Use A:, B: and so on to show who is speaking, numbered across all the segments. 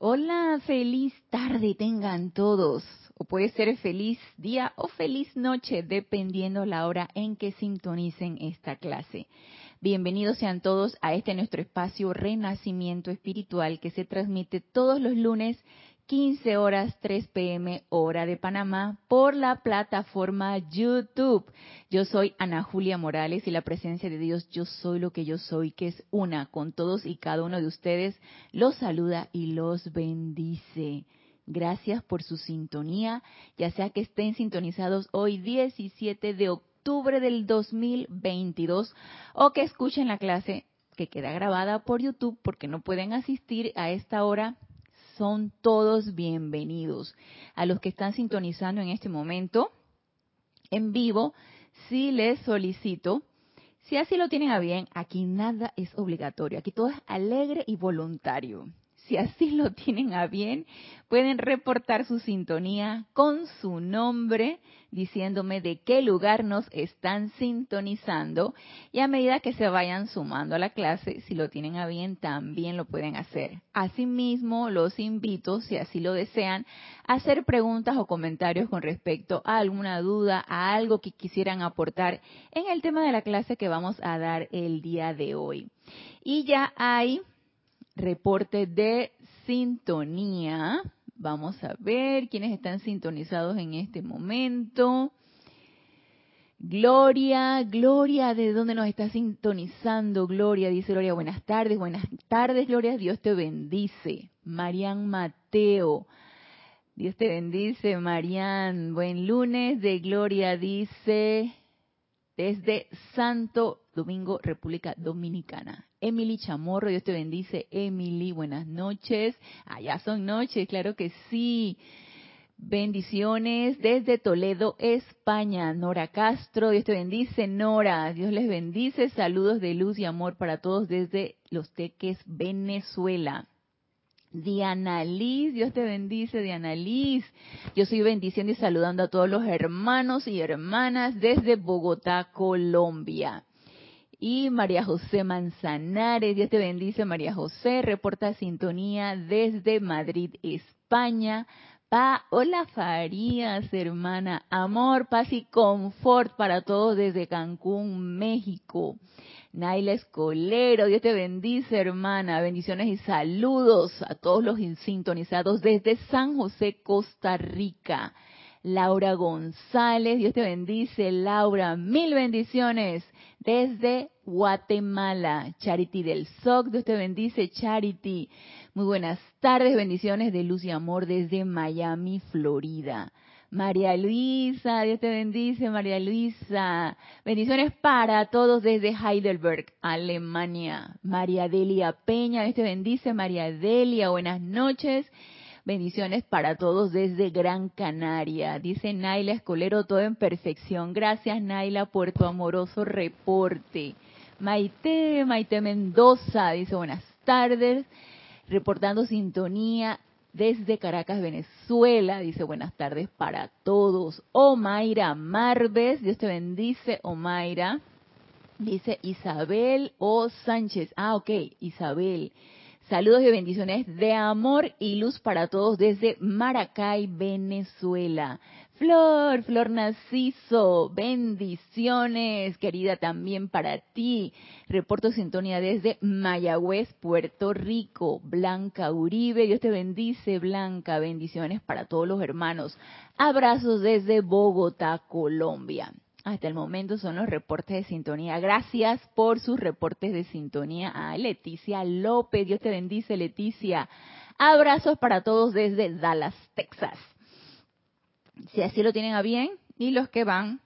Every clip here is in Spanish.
A: Hola, feliz tarde tengan todos. O puede ser feliz día o feliz noche, dependiendo la hora en que sintonicen esta clase. Bienvenidos sean todos a este nuestro espacio Renacimiento Espiritual que se transmite todos los lunes 15 horas 3 pm hora de Panamá por la plataforma YouTube. Yo soy Ana Julia Morales y la presencia de Dios, yo soy lo que yo soy, que es una con todos y cada uno de ustedes, los saluda y los bendice. Gracias por su sintonía, ya sea que estén sintonizados hoy 17 de octubre del 2022 o que escuchen la clase que queda grabada por YouTube porque no pueden asistir a esta hora son todos bienvenidos. A los que están sintonizando en este momento en vivo, sí les solicito, si así lo tienen a bien, aquí nada es obligatorio, aquí todo es alegre y voluntario si así lo tienen a bien, pueden reportar su sintonía con su nombre, diciéndome de qué lugar nos están sintonizando. Y a medida que se vayan sumando a la clase, si lo tienen a bien, también lo pueden hacer. Asimismo, los invito, si así lo desean, a hacer preguntas o comentarios con respecto a alguna duda, a algo que quisieran aportar en el tema de la clase que vamos a dar el día de hoy. Y ya hay reporte de sintonía. Vamos a ver quiénes están sintonizados en este momento. Gloria, Gloria, ¿de dónde nos está sintonizando? Gloria, dice Gloria, buenas tardes, buenas tardes, Gloria, Dios te bendice. Marian Mateo, Dios te bendice, Marian. Buen lunes de Gloria, dice desde Santo Domingo, República Dominicana. Emily Chamorro, Dios te bendice. Emily, buenas noches. Allá son noches, claro que sí. Bendiciones desde Toledo, España. Nora Castro, Dios te bendice. Nora, Dios les bendice. Saludos de luz y amor para todos desde Los Teques, Venezuela. Diana Liz, Dios te bendice, Diana Liz. Yo soy bendiciendo y saludando a todos los hermanos y hermanas desde Bogotá, Colombia. Y María José Manzanares, Dios te bendice, María José, reporta sintonía desde Madrid, España. Pa, hola Farías, hermana, amor, paz y confort para todos desde Cancún, México. Naila Escolero, Dios te bendice, hermana. Bendiciones y saludos a todos los sintonizados desde San José, Costa Rica. Laura González, Dios te bendice, Laura, mil bendiciones desde Guatemala. Charity del SOC, Dios te bendice, Charity. Muy buenas tardes, bendiciones de luz y amor desde Miami, Florida. María Luisa, Dios te bendice, María Luisa. Bendiciones para todos desde Heidelberg, Alemania. María Delia Peña, Dios te bendice, María Delia, buenas noches. Bendiciones para todos desde Gran Canaria. Dice Naila Escolero, todo en perfección. Gracias Naila por tu amoroso reporte. Maite, Maite Mendoza, dice buenas tardes. Reportando sintonía desde Caracas, Venezuela. Dice buenas tardes para todos. Omaira Marves, Dios te bendice, Omaira. Dice Isabel O. Sánchez. Ah, ok, Isabel. Saludos y bendiciones de amor y luz para todos desde Maracay, Venezuela. Flor, Flor Narciso, bendiciones, querida, también para ti. Reporto sintonía desde Mayagüez, Puerto Rico. Blanca Uribe, Dios te bendice, Blanca, bendiciones para todos los hermanos. Abrazos desde Bogotá, Colombia. Hasta el momento son los reportes de sintonía. Gracias por sus reportes de sintonía a Leticia López. Dios te bendice, Leticia. Abrazos para todos desde Dallas, Texas si así lo tienen a bien, y los que van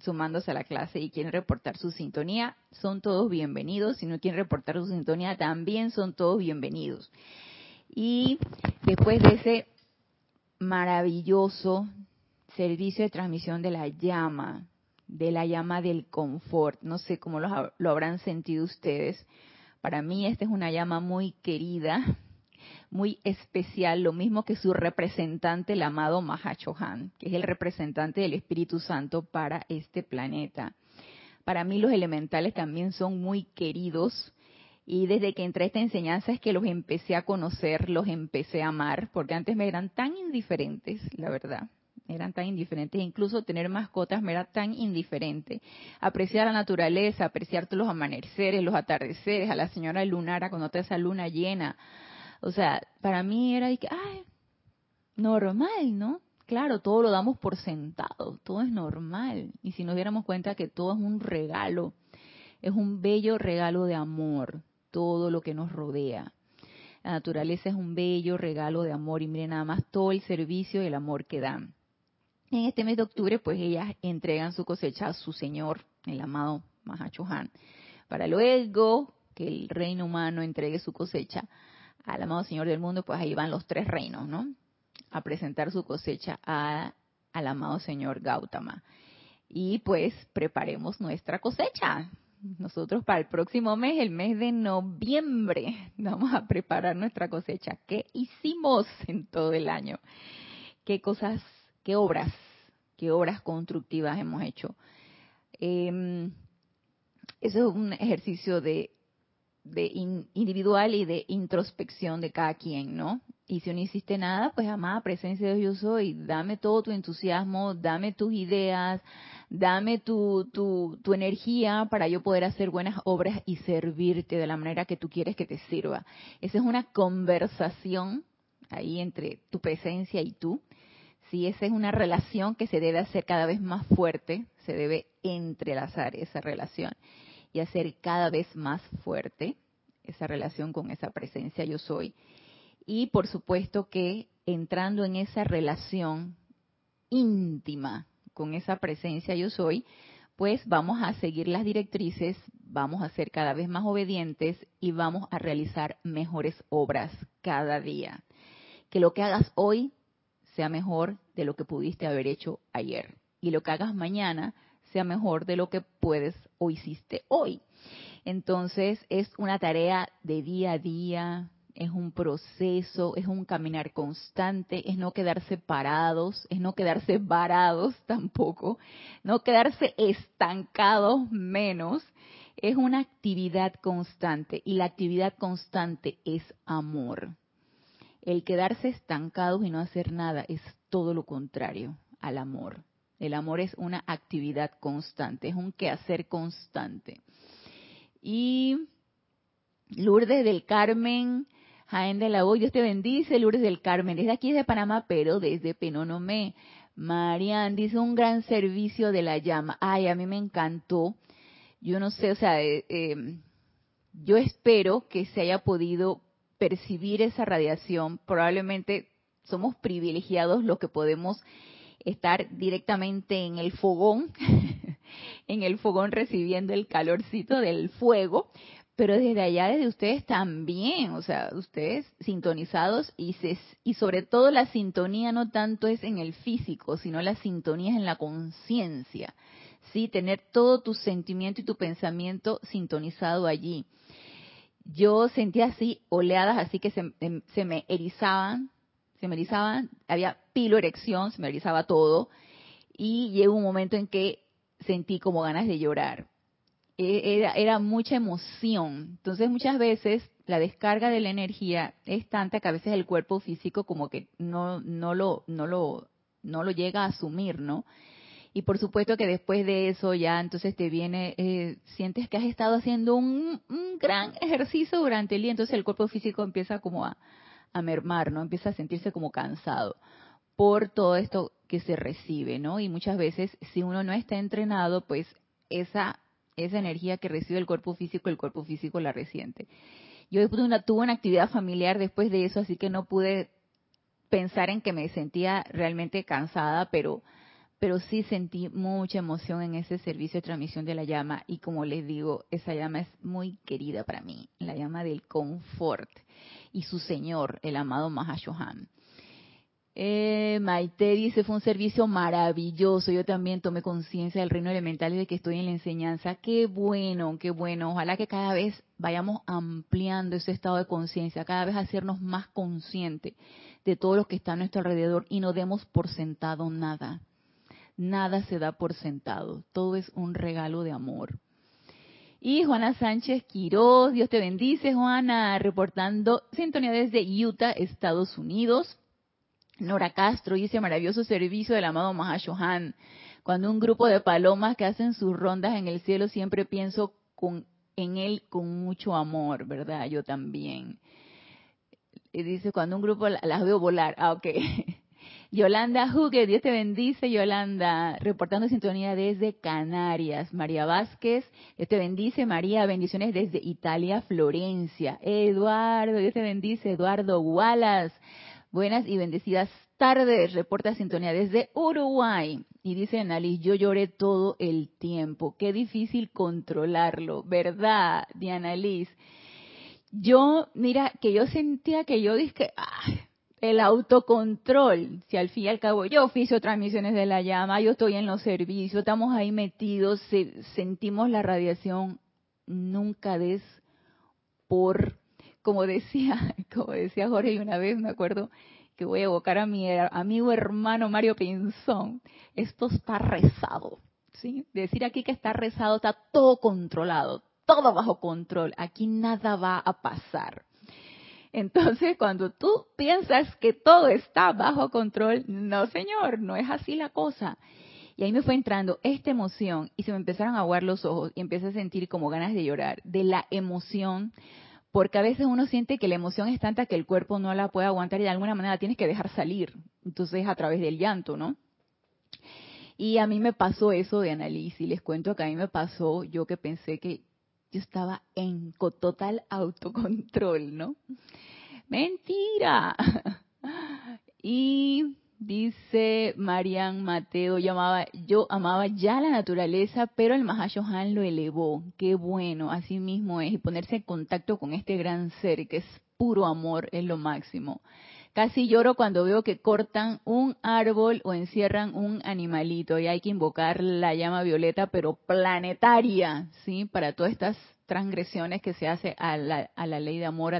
A: sumándose a la clase y quieren reportar su sintonía, son todos bienvenidos. Si no quieren reportar su sintonía, también son todos bienvenidos. Y después de ese maravilloso servicio de transmisión de la llama, de la llama del confort, no sé cómo lo, lo habrán sentido ustedes. Para mí esta es una llama muy querida, muy especial, lo mismo que su representante, el amado Mahachohan, que es el representante del Espíritu Santo para este planeta. Para mí los elementales también son muy queridos Y desde que entré a esta enseñanza es que los empecé a conocer, los empecé a amar, porque antes me eran tan indiferentes, la verdad. Eran tan indiferentes, incluso tener mascotas me era tan indiferente. Apreciar la naturaleza, apreciar los amaneceres, los atardeceres, a la señora Lunara cuando está esa luna llena. O sea, para mí era normal, ¿no? Claro, todo lo damos por sentado, todo es normal. Y si nos diéramos cuenta que todo es un regalo, es un bello regalo de amor, todo lo que nos rodea. La naturaleza es un bello regalo de amor y miren nada más todo el servicio y el amor que dan. En este mes de octubre, pues ellas entregan su cosecha a su Señor, el amado Mahachohan, para luego que el reino humano entregue su cosecha al amado Señor del mundo, pues ahí van los tres reinos, ¿no? A presentar su cosecha a, al amado Señor Gautama. Y pues preparemos nuestra cosecha. Nosotros para el próximo mes, el mes de noviembre, vamos a preparar nuestra cosecha. ¿Qué hicimos en todo el año? ¿Qué cosas qué obras, qué obras constructivas hemos hecho. Eh, eso es un ejercicio de, individual y de introspección de cada quien, ¿no? Y si no hiciste nada, pues amada presencia de Dios yo soy, dame todo tu entusiasmo, dame tus ideas, dame tu, tu, tu energía para yo poder hacer buenas obras y servirte de la manera que tú quieres que te sirva. Esa es una conversación ahí entre tu presencia y tú, Sí, esa es una relación que se debe hacer cada vez más fuerte, se debe entrelazar esa relación y hacer cada vez más fuerte esa relación con esa presencia yo soy. Y por supuesto que entrando en esa relación íntima con esa presencia yo soy, pues vamos a seguir las directrices, vamos a ser cada vez más obedientes y vamos a realizar mejores obras cada día. Que lo que hagas hoy sea mejor de lo que pudiste haber hecho ayer. Y lo que hagas mañana sea mejor de lo que puedes o hiciste hoy. Entonces es una tarea de día a día, es un proceso, es un caminar constante, es no quedarse parados, es no quedarse varados tampoco, no quedarse estancados menos, es una actividad constante y la actividad constante es amor. El quedarse estancados y no hacer nada es todo lo contrario al amor. El amor es una actividad constante, es un quehacer constante. Y Lourdes del Carmen, Jaén de la Hoy, Dios te bendice, Lourdes del Carmen, desde aquí de Panamá, pero desde Penonomé. Marian dice un gran servicio de la llama. Ay, a mí me encantó. Yo no sé, o sea, eh, eh, yo espero que se haya podido percibir esa radiación, probablemente somos privilegiados los que podemos estar directamente en el fogón, en el fogón recibiendo el calorcito del fuego, pero desde allá, desde ustedes también, o sea, ustedes sintonizados y, y sobre todo la sintonía no tanto es en el físico, sino la sintonía es en la conciencia, ¿sí? Tener todo tu sentimiento y tu pensamiento sintonizado allí yo sentía así oleadas, así que se, em, se, me erizaban, se me erizaban, había pilo erección, se me erizaba todo, y llegó un momento en que sentí como ganas de llorar. E, era, era mucha emoción. Entonces muchas veces la descarga de la energía es tanta que a veces el cuerpo físico como que no, no lo, no lo, no lo llega a asumir, ¿no? Y por supuesto que después de eso ya entonces te viene, eh, sientes que has estado haciendo un, gran ejercicio durante el día, entonces el cuerpo físico empieza como a, a mermar, ¿no? Empieza a sentirse como cansado por todo esto que se recibe, ¿no? Y muchas veces si uno no está entrenado, pues esa esa energía que recibe el cuerpo físico, el cuerpo físico la resiente. Yo una, tuve una actividad familiar después de eso, así que no pude pensar en que me sentía realmente cansada, pero pero sí sentí mucha emoción en ese servicio de transmisión de la llama y como les digo, esa llama es muy querida para mí, la llama del confort y su señor, el amado Mahashohan. Eh, Maite dice, fue un servicio maravilloso, yo también tomé conciencia del reino elemental y de que estoy en la enseñanza. Qué bueno, qué bueno. Ojalá que cada vez vayamos ampliando ese estado de conciencia, cada vez hacernos más conscientes de todo lo que está a nuestro alrededor y no demos por sentado nada nada se da por sentado, todo es un regalo de amor. Y Juana Sánchez Quiroz, Dios te bendice, Juana, reportando sintonía desde Utah, Estados Unidos. Nora Castro dice maravilloso servicio del amado Mahashohan. Cuando un grupo de palomas que hacen sus rondas en el cielo, siempre pienso con, en él con mucho amor, ¿verdad? Yo también. Y dice, cuando un grupo las veo volar. Ah, ok. Yolanda Hugue, Dios te bendice, Yolanda, reportando sintonía desde Canarias. María Vázquez, Dios te bendice, María, bendiciones desde Italia, Florencia. Eduardo, Dios te bendice, Eduardo Wallace. Buenas y bendecidas tardes, reporta sintonía desde Uruguay. Y dice Annalise, yo lloré todo el tiempo. Qué difícil controlarlo, ¿verdad, Diana Liz? Yo, mira, que yo sentía que yo dije, el autocontrol, si al fin y al cabo yo oficio transmisiones de la llama, yo estoy en los servicios, estamos ahí metidos, sentimos la radiación, nunca des por, como decía, como decía Jorge una vez, me acuerdo que voy a evocar a mi amigo hermano Mario Pinzón, esto está rezado, ¿sí? Decir aquí que está rezado, está todo controlado, todo bajo control, aquí nada va a pasar. Entonces, cuando tú piensas que todo está bajo control, no, señor, no es así la cosa. Y ahí me fue entrando esta emoción y se me empezaron a aguar los ojos y empecé a sentir como ganas de llorar, de la emoción, porque a veces uno siente que la emoción es tanta que el cuerpo no la puede aguantar y de alguna manera tienes que dejar salir. Entonces, a través del llanto, ¿no? Y a mí me pasó eso de análisis, les cuento que a mí me pasó, yo que pensé que yo estaba en total autocontrol, ¿no? Mentira. Y dice Marian Mateo, yo amaba, yo amaba ya la naturaleza, pero el Mahashohan lo elevó. Qué bueno, así mismo es. Y ponerse en contacto con este gran ser que es puro amor es lo máximo. Casi lloro cuando veo que cortan un árbol o encierran un animalito y hay que invocar la llama violeta, pero planetaria, ¿sí? Para todas estas transgresiones que se hace a la, a la ley de amor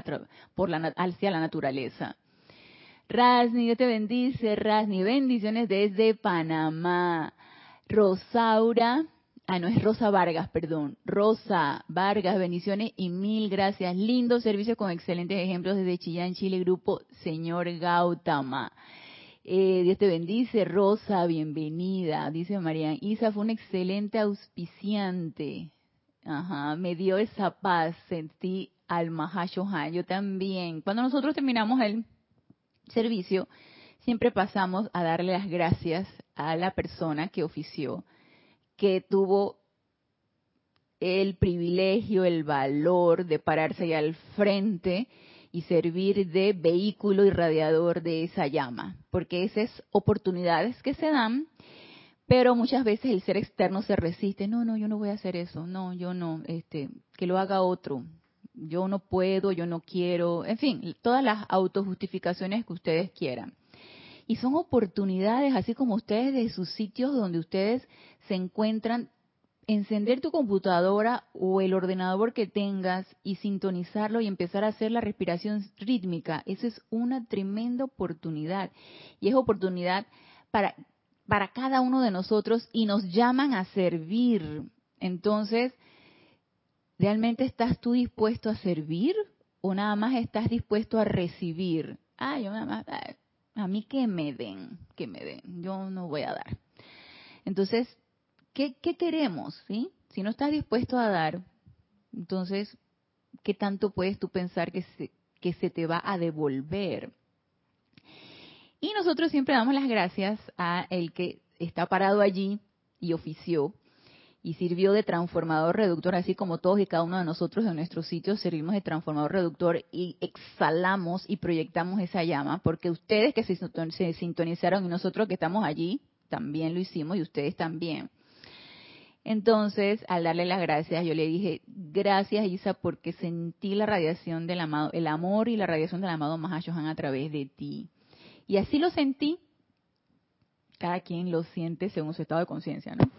A: por la, hacia la naturaleza. Rasni, Dios te bendice, Rasni, bendiciones desde Panamá. Rosaura, ah, no es Rosa Vargas, perdón, Rosa Vargas, bendiciones y mil gracias. Lindo servicio con excelentes ejemplos desde Chillán, Chile, grupo Señor Gautama. Eh, Dios te bendice, Rosa, bienvenida. Dice María Isa, fue un excelente auspiciante. Ajá, me dio esa paz, sentí al Mahashohan. Yo también. Cuando nosotros terminamos el servicio, siempre pasamos a darle las gracias a la persona que ofició que tuvo el privilegio, el valor de pararse ahí al frente y servir de vehículo irradiador de esa llama, porque esas oportunidades que se dan, pero muchas veces el ser externo se resiste, no, no, yo no voy a hacer eso, no, yo no, este, que lo haga otro, yo no puedo, yo no quiero, en fin, todas las autojustificaciones que ustedes quieran. Y son oportunidades, así como ustedes de sus sitios donde ustedes se encuentran, encender tu computadora o el ordenador que tengas y sintonizarlo y empezar a hacer la respiración rítmica. Esa es una tremenda oportunidad. Y es oportunidad para, para cada uno de nosotros y nos llaman a servir. Entonces, ¿realmente estás tú dispuesto a servir o nada más estás dispuesto a recibir? Ah, yo nada más, a mí que me den, que me den, yo no voy a dar. Entonces, ¿qué, queremos? ¿sí? Si no estás dispuesto a dar, entonces, ¿qué tanto puedes tú pensar que se, que se te va a devolver? Y nosotros siempre damos las gracias a el que está parado allí y ofició y sirvió de transformador reductor, así como todos y cada uno de nosotros en nuestros sitios servimos de transformador reductor y exhalamos y proyectamos esa llama, porque ustedes que se sintonizaron y nosotros que estamos allí también lo hicimos y ustedes también. Entonces, al darle las gracias, yo le dije, gracias Isa, porque sentí la radiación del amado, el amor y la radiación del amado Mahashohan a través de ti. Y así lo sentí. Cada quien lo siente según su estado de conciencia, ¿no?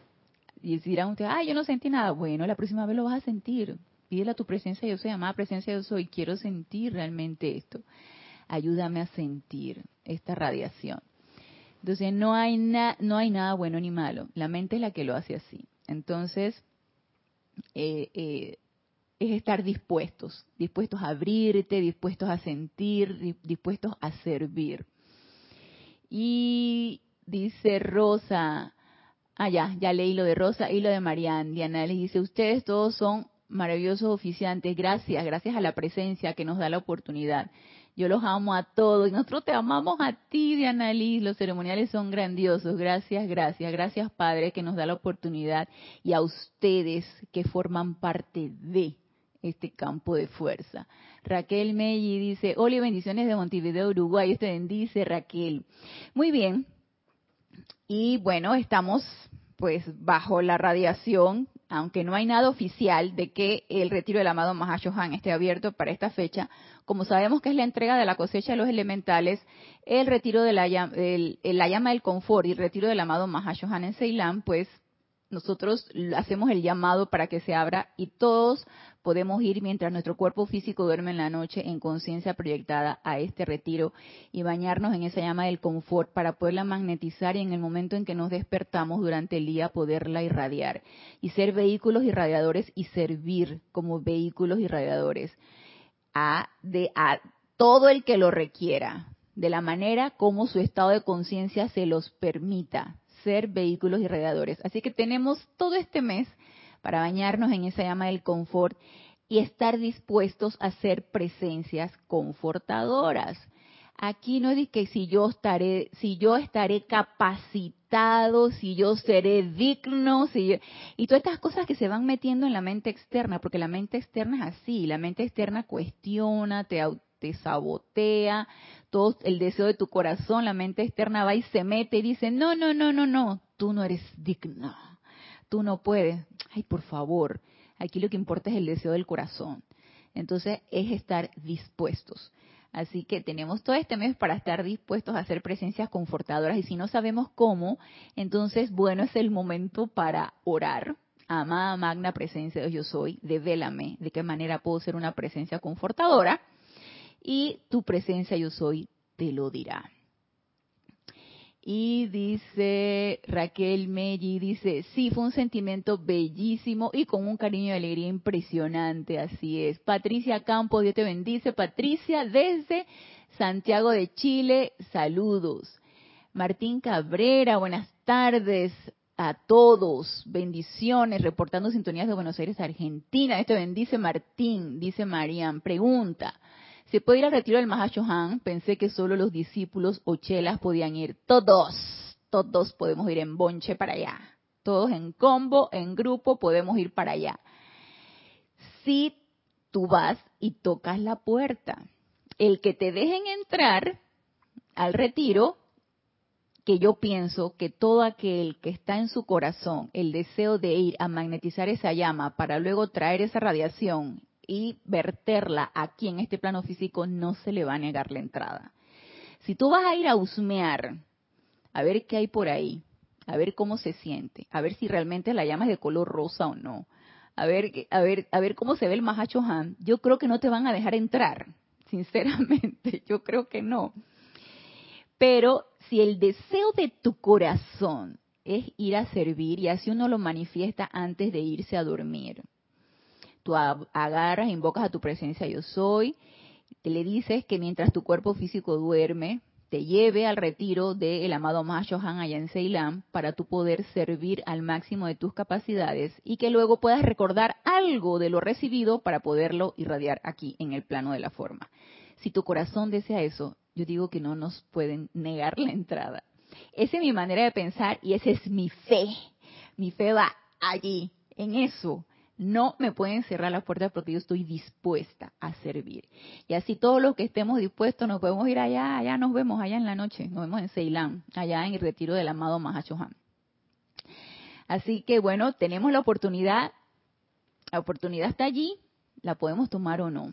A: Y dirán ustedes, ay, yo no sentí nada. Bueno, la próxima vez lo vas a sentir. Pídele a tu presencia, yo soy amada presencia, yo soy. Quiero sentir realmente esto. Ayúdame a sentir esta radiación. Entonces, no hay, no hay nada bueno ni malo. La mente es la que lo hace así. Entonces, eh, eh, es estar dispuestos, dispuestos a abrirte, dispuestos a sentir, dispuestos a servir. Y dice Rosa, ah ya, ya leí lo de Rosa y lo de Marianne. Diana les dice, ustedes todos son maravillosos oficiantes, gracias, gracias a la presencia que nos da la oportunidad. Yo los amo a todos y nosotros te amamos a ti, Diana Liz. Los ceremoniales son grandiosos. Gracias, gracias, gracias, Padre, que nos da la oportunidad y a ustedes que forman parte de este campo de fuerza. Raquel Melli dice, hola bendiciones de Montevideo, Uruguay. Usted bendice, Raquel. Muy bien. Y bueno, estamos pues bajo la radiación, aunque no hay nada oficial de que el retiro del amado Mahashohan esté abierto para esta fecha, como sabemos que es la entrega de la cosecha de los elementales, el retiro de la, la llama del confort y el retiro del amado Mahashohan en Ceilán, pues nosotros hacemos el llamado para que se abra y todos podemos ir mientras nuestro cuerpo físico duerme en la noche en conciencia proyectada a este retiro y bañarnos en esa llama del confort para poderla magnetizar y en el momento en que nos despertamos durante el día poderla irradiar y ser vehículos irradiadores y servir como vehículos irradiadores a, de, a todo el que lo requiera de la manera como su estado de conciencia se los permita ser vehículos irradiadores. Así que tenemos todo este mes para bañarnos en esa llama del confort y estar dispuestos a ser presencias confortadoras. Aquí no es que si yo estaré, si yo estaré capacitado, si yo seré digno, si y todas estas cosas que se van metiendo en la mente externa, porque la mente externa es así, la mente externa cuestiona, te, te sabotea, todo el deseo de tu corazón, la mente externa va y se mete y dice, no, no, no, no, no, tú no eres digno, tú no puedes. Ay, por favor, aquí lo que importa es el deseo del corazón. Entonces es estar dispuestos. Así que tenemos todo este mes para estar dispuestos a hacer presencias confortadoras y si no sabemos cómo, entonces bueno es el momento para orar. Amada magna presencia de yo soy, devélame de qué manera puedo ser una presencia confortadora y tu presencia yo soy te lo dirá. Y dice Raquel Melli, dice, sí, fue un sentimiento bellísimo y con un cariño y alegría impresionante, así es. Patricia Campos, Dios te bendice. Patricia desde Santiago de Chile, saludos. Martín Cabrera, buenas tardes a todos. Bendiciones, reportando sintonías de Buenos Aires, Argentina. Esto bendice Martín, dice Marian. Pregunta, ¿Se puede ir al retiro del Mahashohan? Pensé que solo los discípulos o chelas podían ir. Todos, todos podemos ir en bonche para allá. Todos en combo, en grupo, podemos ir para allá. Si tú vas y tocas la puerta, el que te dejen entrar al retiro, que yo pienso que todo aquel que está en su corazón el deseo de ir a magnetizar esa llama para luego traer esa radiación y verterla aquí en este plano físico, no se le va a negar la entrada. Si tú vas a ir a husmear, a ver qué hay por ahí, a ver cómo se siente, a ver si realmente la llama es de color rosa o no, a ver, a ver, a ver cómo se ve el Mahacho Han, yo creo que no te van a dejar entrar, sinceramente, yo creo que no. Pero si el deseo de tu corazón es ir a servir y así uno lo manifiesta antes de irse a dormir, tú agarras, invocas a tu presencia yo soy, te le dices que mientras tu cuerpo físico duerme, te lleve al retiro del amado Mahashohan allá en Ceilán para tu poder servir al máximo de tus capacidades y que luego puedas recordar algo de lo recibido para poderlo irradiar aquí en el plano de la forma. Si tu corazón desea eso, yo digo que no nos pueden negar la entrada. Esa es mi manera de pensar y esa es mi fe. Mi fe va allí, en eso, no me pueden cerrar las puertas porque yo estoy dispuesta a servir. Y así todos los que estemos dispuestos nos podemos ir allá, allá nos vemos allá en la noche, nos vemos en Ceilán, allá en el retiro del amado Mahachohan. Así que bueno, tenemos la oportunidad, la oportunidad está allí, la podemos tomar o no.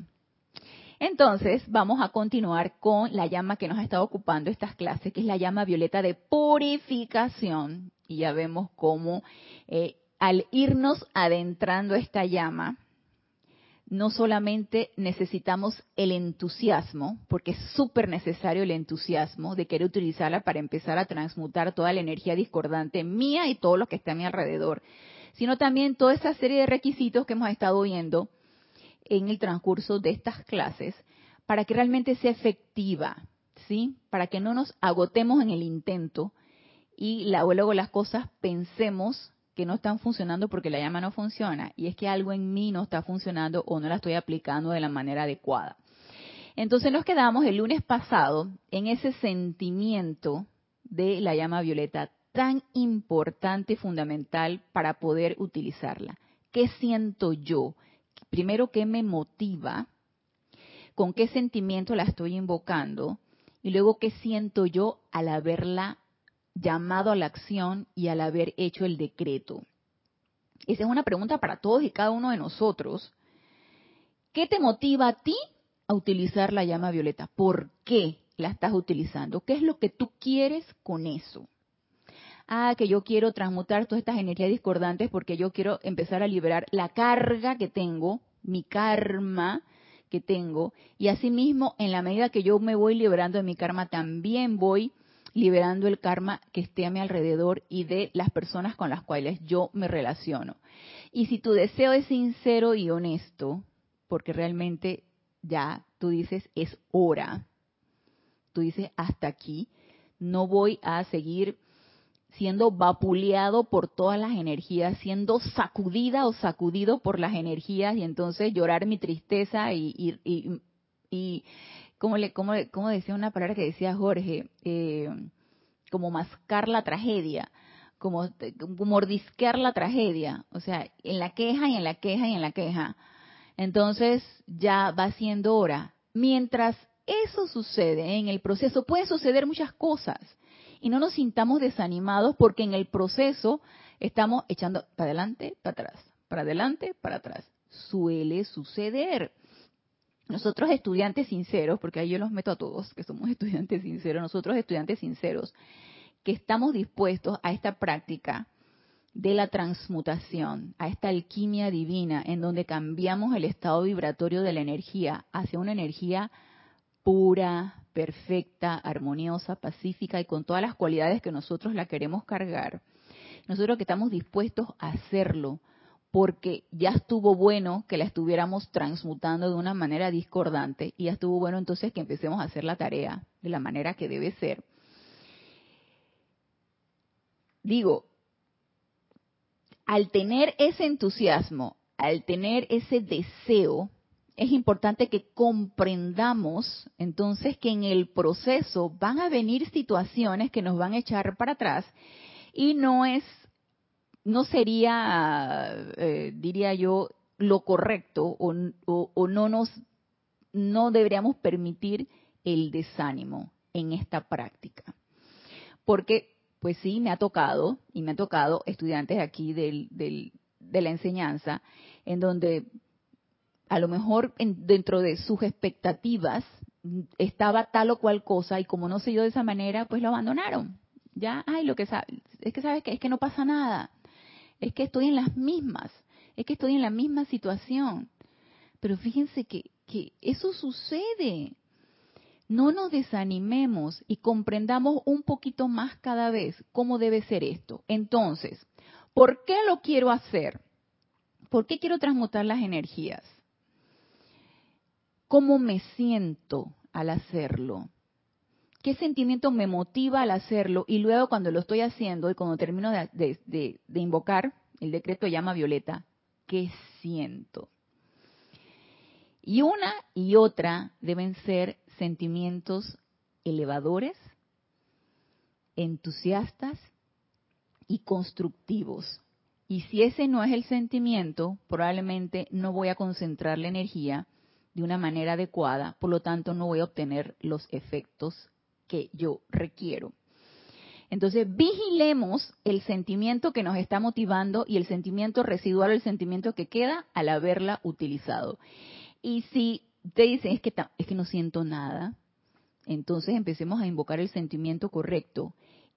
A: Entonces, vamos a continuar con la llama que nos ha estado ocupando estas clases, que es la llama violeta de purificación. Y ya vemos cómo eh, al irnos adentrando esta llama, no solamente necesitamos el entusiasmo, porque es súper necesario el entusiasmo de querer utilizarla para empezar a transmutar toda la energía discordante mía y todo lo que está a mi alrededor, sino también toda esa serie de requisitos que hemos estado viendo en el transcurso de estas clases para que realmente sea efectiva, ¿sí? Para que no nos agotemos en el intento y luego las cosas pensemos que no están funcionando porque la llama no funciona y es que algo en mí no está funcionando o no la estoy aplicando de la manera adecuada. Entonces nos quedamos el lunes pasado en ese sentimiento de la llama violeta tan importante y fundamental para poder utilizarla. ¿Qué siento yo? Primero, ¿qué me motiva? ¿Con qué sentimiento la estoy invocando? Y luego, ¿qué siento yo al haberla llamado a la acción y al haber hecho el decreto? Esa es una pregunta para todos y cada uno de nosotros. ¿Qué te motiva a ti a utilizar la llama violeta? ¿Por qué la estás utilizando? ¿Qué es lo que tú quieres con eso? Ah, que yo quiero transmutar todas estas energías discordantes porque yo quiero empezar a liberar la carga que tengo, mi karma que tengo, y asimismo, en la medida que yo me voy liberando de mi karma, también voy liberando el karma que esté a mi alrededor y de las personas con las cuales yo me relaciono. Y si tu deseo es sincero y honesto, porque realmente ya tú dices es hora, tú dices hasta aquí, no voy a seguir siendo vapuleado por todas las energías, siendo sacudida o sacudido por las energías y entonces llorar mi tristeza y, y, y, como le, como, como decía una palabra que decía Jorge, eh, como mascar la tragedia, como, como mordisquear la tragedia, o sea, en la queja y en la queja y en la queja. Entonces ya va siendo hora. Mientras eso sucede en el proceso, pueden suceder muchas cosas y no nos sintamos desanimados porque en el proceso estamos echando para adelante, para atrás, para adelante, para atrás. Suele suceder. Nosotros estudiantes sinceros, porque ahí yo los meto a todos, que somos estudiantes sinceros, nosotros estudiantes sinceros, que estamos dispuestos a esta práctica de la transmutación, a esta alquimia divina, en donde cambiamos el estado vibratorio de la energía hacia una energía pura, perfecta, armoniosa, pacífica y con todas las cualidades que nosotros la queremos cargar, nosotros que estamos dispuestos a hacerlo, porque ya estuvo bueno que la estuviéramos transmutando de una manera discordante y ya estuvo bueno entonces que empecemos a hacer la tarea de la manera que debe ser. Digo, al tener ese entusiasmo, al tener ese deseo, es importante que comprendamos entonces que en el proceso van a venir situaciones que nos van a echar para atrás y no es, no sería, eh, diría yo, lo correcto o, o no nos, no deberíamos permitir el desánimo en esta práctica. Porque, pues sí, me ha tocado, y me ha tocado estudiantes aquí del, del, de la enseñanza, en donde a lo mejor dentro de sus expectativas estaba tal o cual cosa y como no se dio de esa manera, pues lo abandonaron. Ya, ay, lo que es que sabes que es que no pasa nada. Es que estoy en las mismas, es que estoy en la misma situación. Pero fíjense que, que eso sucede. No nos desanimemos y comprendamos un poquito más cada vez cómo debe ser esto. Entonces, ¿por qué lo quiero hacer? ¿Por qué quiero transmutar las energías? ¿Cómo me siento al hacerlo? ¿Qué sentimiento me motiva al hacerlo? Y luego cuando lo estoy haciendo y cuando termino de, invocar el decreto llama violeta, ¿qué siento? Y una y otra deben ser sentimientos elevadores, entusiastas y constructivos. Y si ese no es el sentimiento, probablemente no voy a concentrar la energía de una manera adecuada, por lo tanto no voy a obtener los efectos que yo requiero. Entonces, vigilemos el sentimiento que nos está motivando y el sentimiento residual, el sentimiento que queda al haberla utilizado. Y si te dicen, es que, es que no siento nada, entonces empecemos a invocar el sentimiento correcto.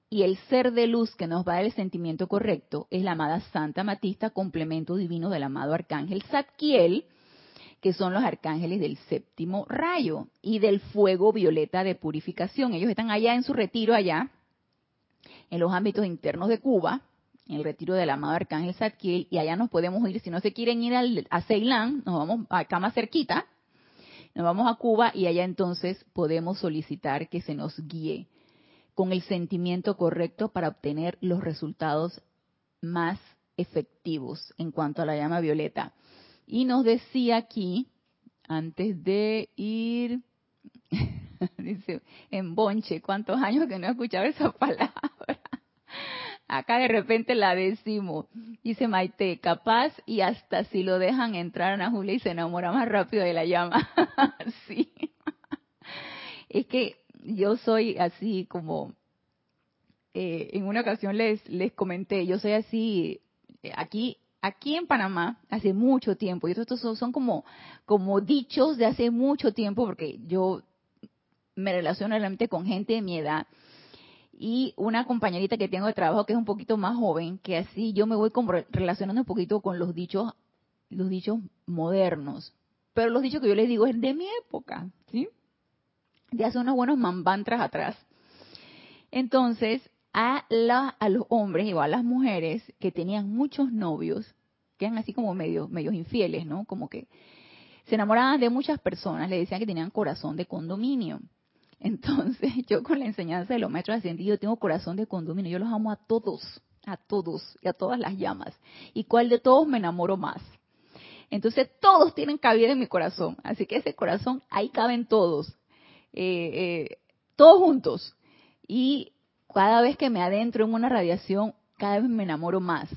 A: Y el ser de luz que nos va a el sentimiento correcto es la amada Santa Matista, complemento divino del amado Arcángel Zadkiel, que son los arcángeles del séptimo rayo y del fuego violeta de purificación. Ellos están allá en su retiro, allá, en los ámbitos internos de Cuba, en el retiro del amado Arcángel Zadkiel, y allá nos podemos ir, si no se quieren ir a Ceilán, nos vamos acá más cerquita, nos vamos a Cuba y allá entonces podemos solicitar que se nos guíe con el sentimiento correcto para obtener los resultados más efectivos en cuanto a la llama violeta. Y nos decía aquí, antes de ir, dice, en bonche, ¿cuántos años que no he escuchado esa palabra? Acá de repente la decimos. Dice Maite, capaz y hasta si lo dejan entrar a Julia y se enamora más rápido de la llama. sí. Es que yo soy así como, eh, en una ocasión les, les comenté, yo soy así, eh, aquí aquí en Panamá hace mucho tiempo, y estos son como, como dichos de hace mucho tiempo, porque yo me relaciono realmente con gente de mi edad, y una compañerita que tengo de trabajo que es un poquito más joven, que así yo me voy como relacionando un poquito con los dichos, los dichos modernos. Pero los dichos que yo les digo es de mi época, ¿sí? De hace unos buenos mambantras atrás. Entonces, a, los hombres o a las mujeres que tenían muchos novios, que eran así como medios infieles, ¿no? Como que se enamoraban de muchas personas, le decían que tenían corazón de condominio. Entonces, yo con la enseñanza de los maestros ascendidos tengo corazón de condominio. Yo los amo a todos, a todos y a todas las llamas. ¿Y cuál de todos me enamoro más? Entonces, todos tienen cabida en mi corazón. Así que ese corazón, ahí caben todos. Eh, eh, todos juntos. Y cada vez que me adentro en una radiación, cada vez me enamoro más.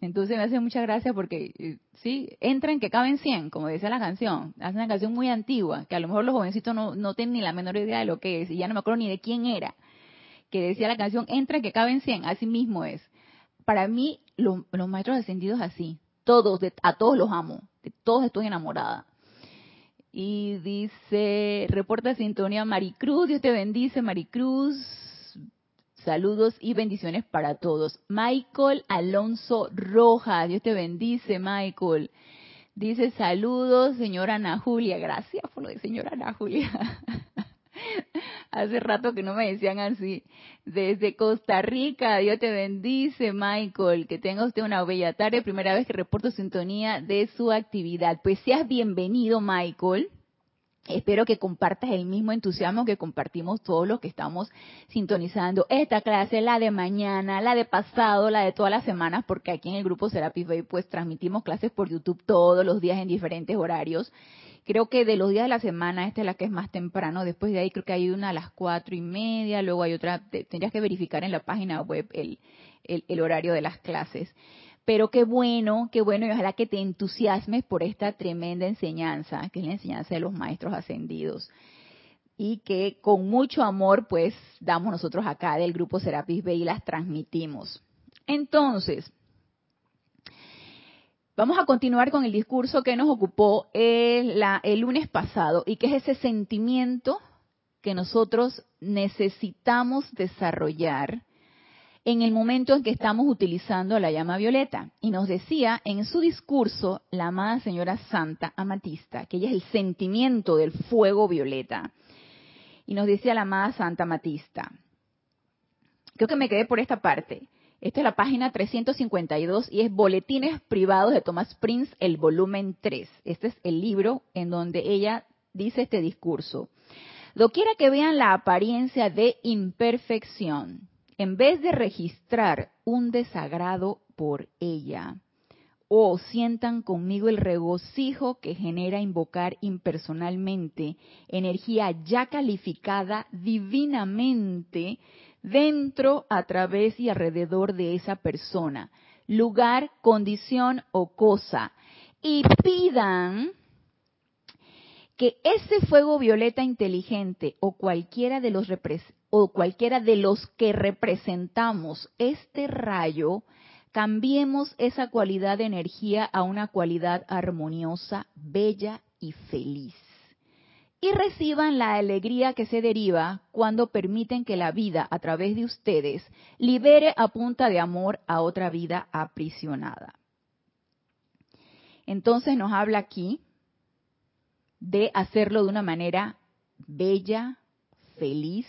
A: Entonces me hace mucha gracia porque, eh, sí, entran que caben 100, como dice la canción. Es una canción muy antigua, que a lo mejor los jovencitos no, no tienen ni la menor idea de lo que es, y ya no me acuerdo ni de quién era, que decía la canción, entran que caben 100, así mismo es. Para mí, los maestros ascendidos así, todos, a todos los amo, de todos estoy enamorada. Y dice, reporta sintonía Maricruz, Dios te bendice Maricruz, Saludos y bendiciones para todos. Michael Alonso Roja, Dios te bendice, Michael. Dice saludos, señora Ana Julia. Gracias por lo de señora Ana Julia. Hace rato que no me decían así. Desde Costa Rica, Dios te bendice, Michael. Que tenga usted una bella tarde. Primera vez que reporto sintonía de su actividad. Pues seas bienvenido, Michael. Espero que compartas el mismo entusiasmo que compartimos todos los que estamos sintonizando esta clase, la de mañana, la de pasado, la de todas las semanas, porque aquí en el grupo Serapis Bay pues transmitimos clases por YouTube todos los días en diferentes horarios. Creo que de los días de la semana esta es la que es más temprano, después de ahí creo que hay una a las cuatro y media, luego hay otra, tendrías que verificar en la página web el, el horario de las clases. Pero qué bueno, qué bueno y ojalá que te entusiasmes por esta tremenda enseñanza, que es la enseñanza de los maestros ascendidos. Y que con mucho amor pues damos nosotros acá del grupo Serapis B y las transmitimos. Entonces, Vamos a continuar con el discurso que nos ocupó el, el, lunes pasado y que es ese sentimiento que nosotros necesitamos desarrollar en el momento en que estamos utilizando la llama violeta. Y nos decía en su discurso la amada señora Santa Amatista, que ella es el sentimiento del fuego violeta. Y nos decía la amada Santa Amatista. Creo que me quedé por esta parte. Esta es la página 352 y es Boletines Privados de Thomas Prince, el volumen 3. Este es el libro en donde ella dice este discurso. Doquiera que vean la apariencia de imperfección, en vez de registrar un desagrado por ella, o sientan conmigo el regocijo que genera invocar impersonalmente energía ya calificada divinamente dentro, a través y alrededor de esa persona, lugar, condición o cosa, y pidan que ese fuego violeta inteligente o cualquiera de los o cualquiera de los que representamos este rayo, cambiemos esa cualidad de energía a una cualidad armoniosa, bella y feliz. Y reciban la alegría que se deriva cuando permiten que la vida a través de ustedes libere a punta de amor a otra vida aprisionada. Entonces nos habla aquí de hacerlo de una manera bella, feliz,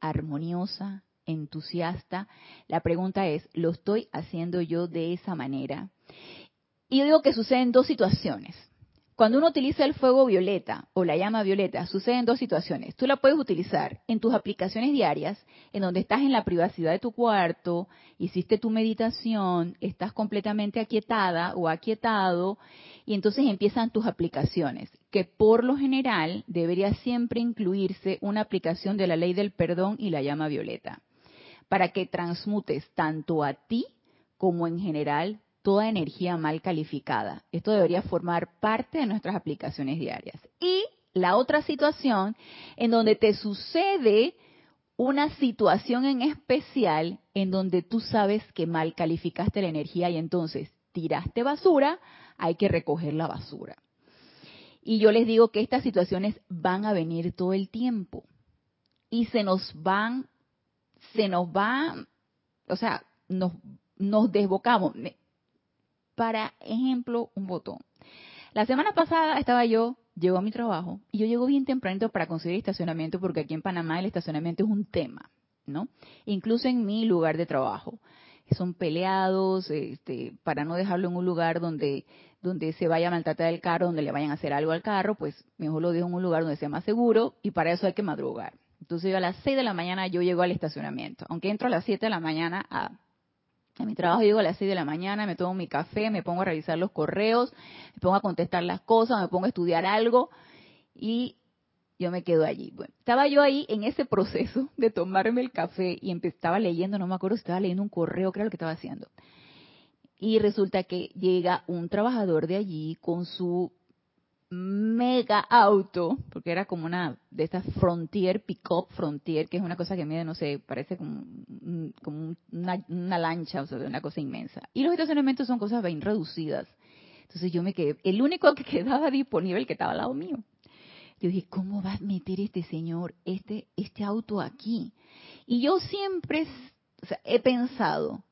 A: armoniosa entusiasta. La pregunta es, ¿lo estoy haciendo yo de esa manera? Y yo digo que suceden dos situaciones. Cuando uno utiliza el fuego violeta o la llama violeta, suceden dos situaciones. Tú la puedes utilizar en tus aplicaciones diarias, en donde estás en la privacidad de tu cuarto, hiciste tu meditación, estás completamente aquietada o aquietado, y entonces empiezan tus aplicaciones, que por lo general debería siempre incluirse una aplicación de la ley del perdón y la llama violeta, para que transmutes tanto a ti como en general toda energía mal calificada. Esto debería formar parte de nuestras aplicaciones diarias. Y la otra situación en donde te sucede una situación en especial en donde tú sabes que mal calificaste la energía y entonces tiraste basura, hay que recoger la basura. Y yo les digo que estas situaciones van a venir todo el tiempo y se nos van, se nos van, o sea, nos, nos desbocamos. Para ejemplo, un botón. La semana pasada estaba yo, llego a mi trabajo, y yo llego bien tempranito para conseguir estacionamiento, porque aquí en Panamá el estacionamiento es un tema, ¿no? Incluso en mi lugar de trabajo. Son peleados, este, para no dejarlo en un lugar donde, donde se vaya a maltratar el carro, donde le vayan a hacer algo al carro, pues mejor lo dejo en un lugar donde sea más seguro, y para eso hay que madrugar. Entonces yo a las 6 de la mañana yo llego al estacionamiento, aunque entro a las 7 de la mañana a a mi trabajo llego a las 6 de la mañana, me tomo mi café, me pongo a revisar los correos, me pongo a contestar las cosas, me pongo a estudiar algo y yo me quedo allí. Bueno, estaba yo ahí en ese proceso de tomarme el café y estaba leyendo, no me acuerdo si estaba leyendo un correo, creo que estaba haciendo. Y resulta que llega un trabajador de allí con su mega auto, porque era como una de estas Frontier, Pickup Frontier, que es una cosa que mide, no sé, parece como, como una, lancha, o sea, una cosa inmensa. Y los estacionamientos son cosas bien reducidas. Entonces yo me quedé, el único que quedaba disponible, el que estaba al lado mío. Yo dije, ¿cómo va a meter este señor este, este auto aquí? Y yo siempre he pensado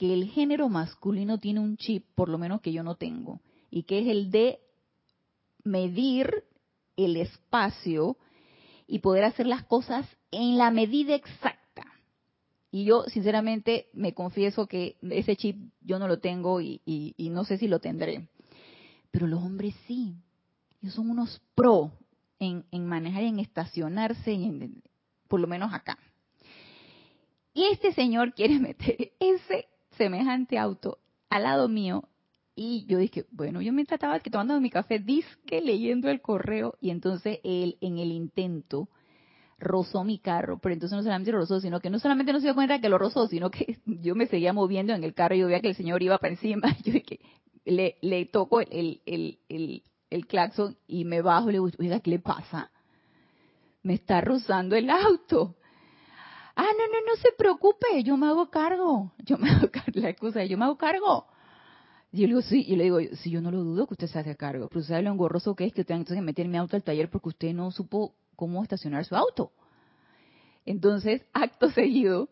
A: que el género masculino tiene un chip, por lo menos que yo no tengo, y que es el de medir el espacio y poder hacer las cosas en la medida exacta. Y yo, sinceramente, me confieso que ese chip yo no lo tengo y, no sé si lo tendré. Pero los hombres sí. Ellos son unos pro en, manejar y en estacionarse, por lo menos acá. Y este señor quiere meter ese semejante auto al lado mío y yo dije, bueno, yo trataba que tomando mi café, disque leyendo el correo, y entonces él en el intento rozó mi carro, pero entonces no solamente rozó, sino que no solamente no se dio cuenta que lo rozó, sino que yo me seguía moviendo en el carro y yo veía que el señor iba para encima, yo dije, le, le toco el, el, el, el claxon y me bajo y le digo, oiga, ¿qué le pasa? Me está rozando el auto. Ah, no, no, no se preocupe, yo me hago cargo. Yo me hago cargo, la excusa, yo me hago cargo. Y yo le digo, sí, y le digo, si yo no lo dudo que usted se hace cargo, pero sabe lo engorroso que es que tenga que meter mi auto al taller porque usted no supo cómo estacionar su auto. Entonces, acto seguido,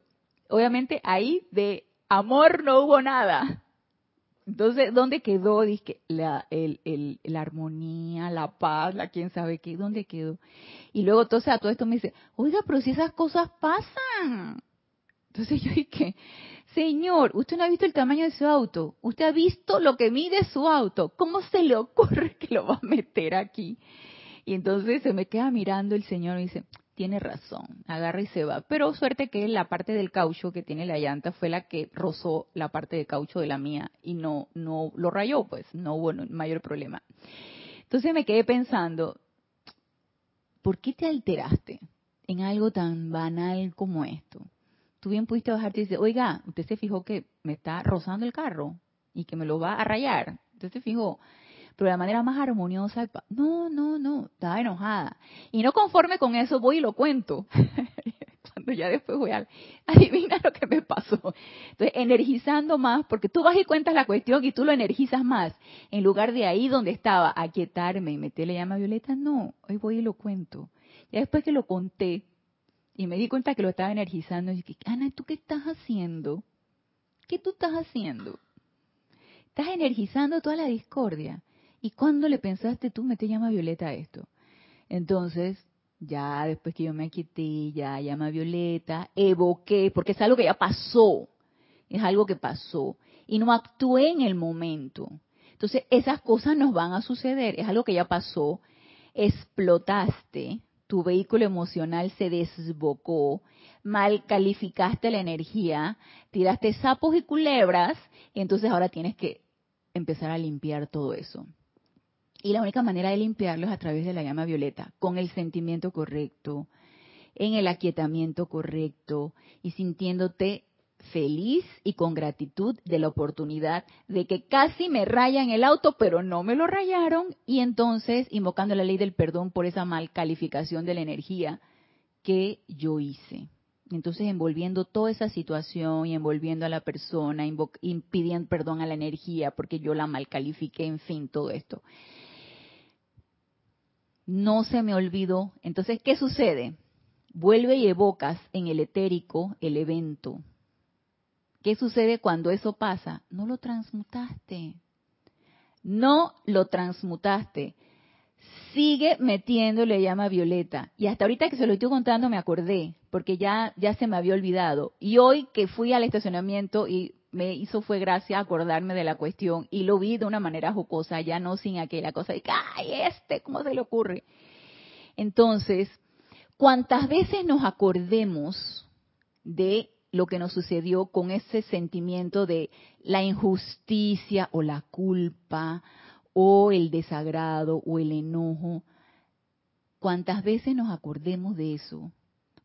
A: obviamente ahí de amor no hubo nada. Entonces, ¿dónde quedó? Dice, la, el, el, la armonía, la paz, la quién sabe qué, ¿dónde quedó? Y luego, entonces, a todo esto me dice, oiga, pero si esas cosas pasan. Entonces yo dije, Señor, usted no ha visto el tamaño de su auto, usted ha visto lo que mide su auto, ¿cómo se le ocurre que lo va a meter aquí? Y entonces se me queda mirando el Señor y dice, tiene razón, agarra y se va. Pero suerte que la parte del caucho que tiene la llanta fue la que rozó la parte de caucho de la mía y no, no lo rayó, pues no hubo mayor problema. Entonces me quedé pensando, ¿por qué te alteraste en algo tan banal como esto? tú bien pudiste bajarte y decir, oiga, usted se fijó que me está rozando el carro y que me lo va a rayar. Usted se fijó. Pero de manera más armoniosa, no, no, no, estaba enojada. Y no conforme con eso, voy y lo cuento. Cuando ya después voy a adivina lo que me pasó. Entonces, energizando más, porque tú vas y cuentas la cuestión y tú lo energizas más. En lugar de ahí donde estaba, aquietarme y meterle llama a Violeta, no, hoy voy y lo cuento. Ya después que lo conté, y me di cuenta que lo estaba energizando. Dije, Ana, ¿tú qué estás haciendo? ¿Qué tú estás haciendo? Estás energizando toda la discordia. ¿Y cuándo le pensaste tú, me te llama Violeta esto? Entonces, Ya después que yo me quité, ya llama Violeta, evoqué, porque es algo que ya pasó, es algo que pasó, y no actué en el momento. Entonces, esas cosas nos van a suceder, es algo que ya pasó, explotaste, tu vehículo emocional se desbocó, mal calificaste la energía, tiraste sapos y culebras, y entonces ahora tienes que empezar a limpiar todo eso. Y la única manera de limpiarlo es a través de la llama violeta, con el sentimiento correcto, en el aquietamiento correcto y sintiéndote feliz y con gratitud de la oportunidad de que casi me rayan el auto, pero no me lo rayaron, y entonces invocando la ley del perdón por esa mal calificación de la energía que yo hice. Entonces envolviendo toda esa situación y envolviendo a la persona, impidiendo perdón a la energía porque yo la mal califiqué, en fin, todo esto. No se me olvidó. Entonces, ¿qué sucede? Vuelve y evocas en el etérico el evento, ¿Qué sucede cuando eso pasa? No lo transmutaste. No lo transmutaste. Sigue metiéndole llama violeta. Y hasta ahorita que se lo estoy contando me acordé, porque ya, ya se me había olvidado. Y hoy que fui al estacionamiento y me hizo fue gracia acordarme de la cuestión y lo vi de una manera jocosa, ya no sin aquella cosa de que, ay, este, ¿cómo se le ocurre? Entonces, cuantas veces nos acordemos de lo que nos sucedió con ese sentimiento de la injusticia o la culpa o el desagrado o el enojo. Cuantas veces nos acordemos de eso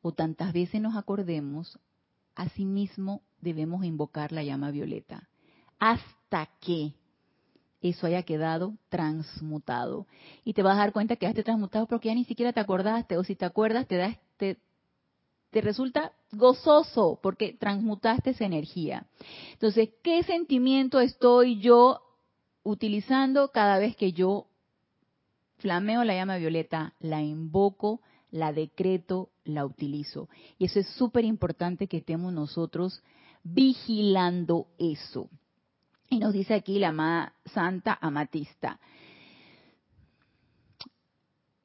A: o tantas veces nos acordemos, asimismo debemos invocar la llama violeta hasta que eso haya quedado transmutado. Y te vas a dar cuenta que has transmutado porque ya ni siquiera te acordaste, o si te acuerdas, te, das, te, te resulta gozoso porque transmutaste esa energía. Entonces, ¿qué sentimiento estoy yo utilizando cada vez que yo flameo la llama violeta, la invoco, la decreto, la utilizo? Y eso es súper importante que estemos nosotros vigilando eso. Y nos dice aquí la amada Santa Amatista.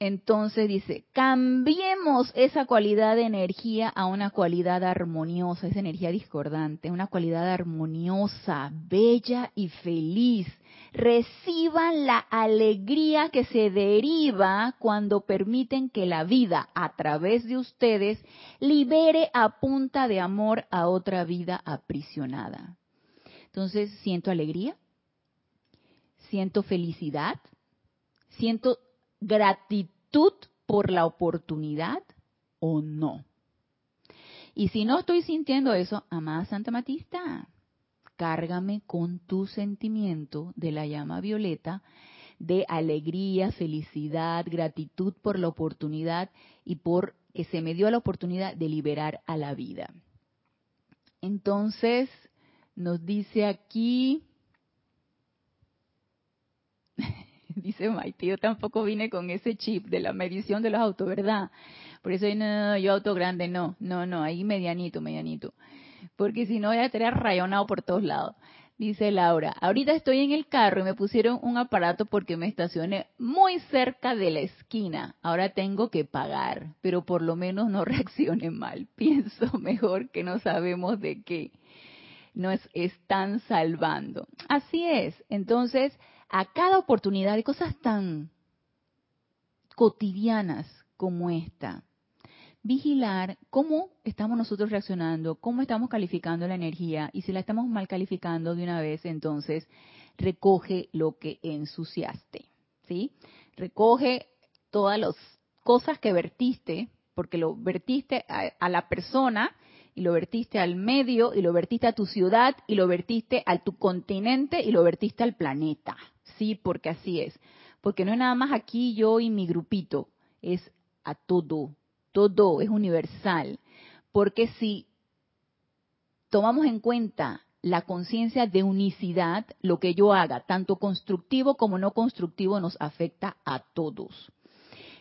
A: Entonces dice, cambiemos esa cualidad de energía a una cualidad armoniosa, esa energía discordante, una cualidad armoniosa, bella y feliz. Reciban la alegría que se deriva cuando permiten que la vida, a través de ustedes, libere a punta de amor a otra vida aprisionada. Entonces, siento alegría, siento felicidad, siento gratitud por la oportunidad o no. Y si no estoy sintiendo eso, amada Santa Matista, cárgame con tu sentimiento de la llama violeta de alegría, felicidad, gratitud por la oportunidad y por que se me dio la oportunidad de liberar a la vida. Entonces, nos dice aquí dice Maite, yo tampoco vine con ese chip de la medición de los autos, ¿verdad? Por eso no, yo auto grande, no, no, no, ahí medianito, medianito. Porque si no ya estaría rayonado por todos lados. Dice Laura, ahorita estoy en el carro y me pusieron un aparato porque me estacioné muy cerca de la esquina. Ahora tengo que pagar, pero por lo menos no reaccione mal. Pienso mejor que no sabemos de qué nos están salvando. Así es. Entonces, a cada oportunidad de cosas tan cotidianas como esta. Vigilar cómo estamos nosotros reaccionando, cómo estamos calificando la energía y si la estamos mal calificando de una vez, entonces recoge lo que ensuciaste, ¿sí? Recoge todas las cosas que vertiste, porque lo vertiste a, a la persona y lo vertiste al medio y lo vertiste a tu ciudad y lo vertiste a tu continente y lo vertiste al planeta, sí, porque así es. Porque no es nada más aquí yo y mi grupito, es a todo, todo, es universal. Porque si tomamos en cuenta la conciencia de unicidad, lo que yo haga, tanto constructivo como no constructivo, nos afecta a todos.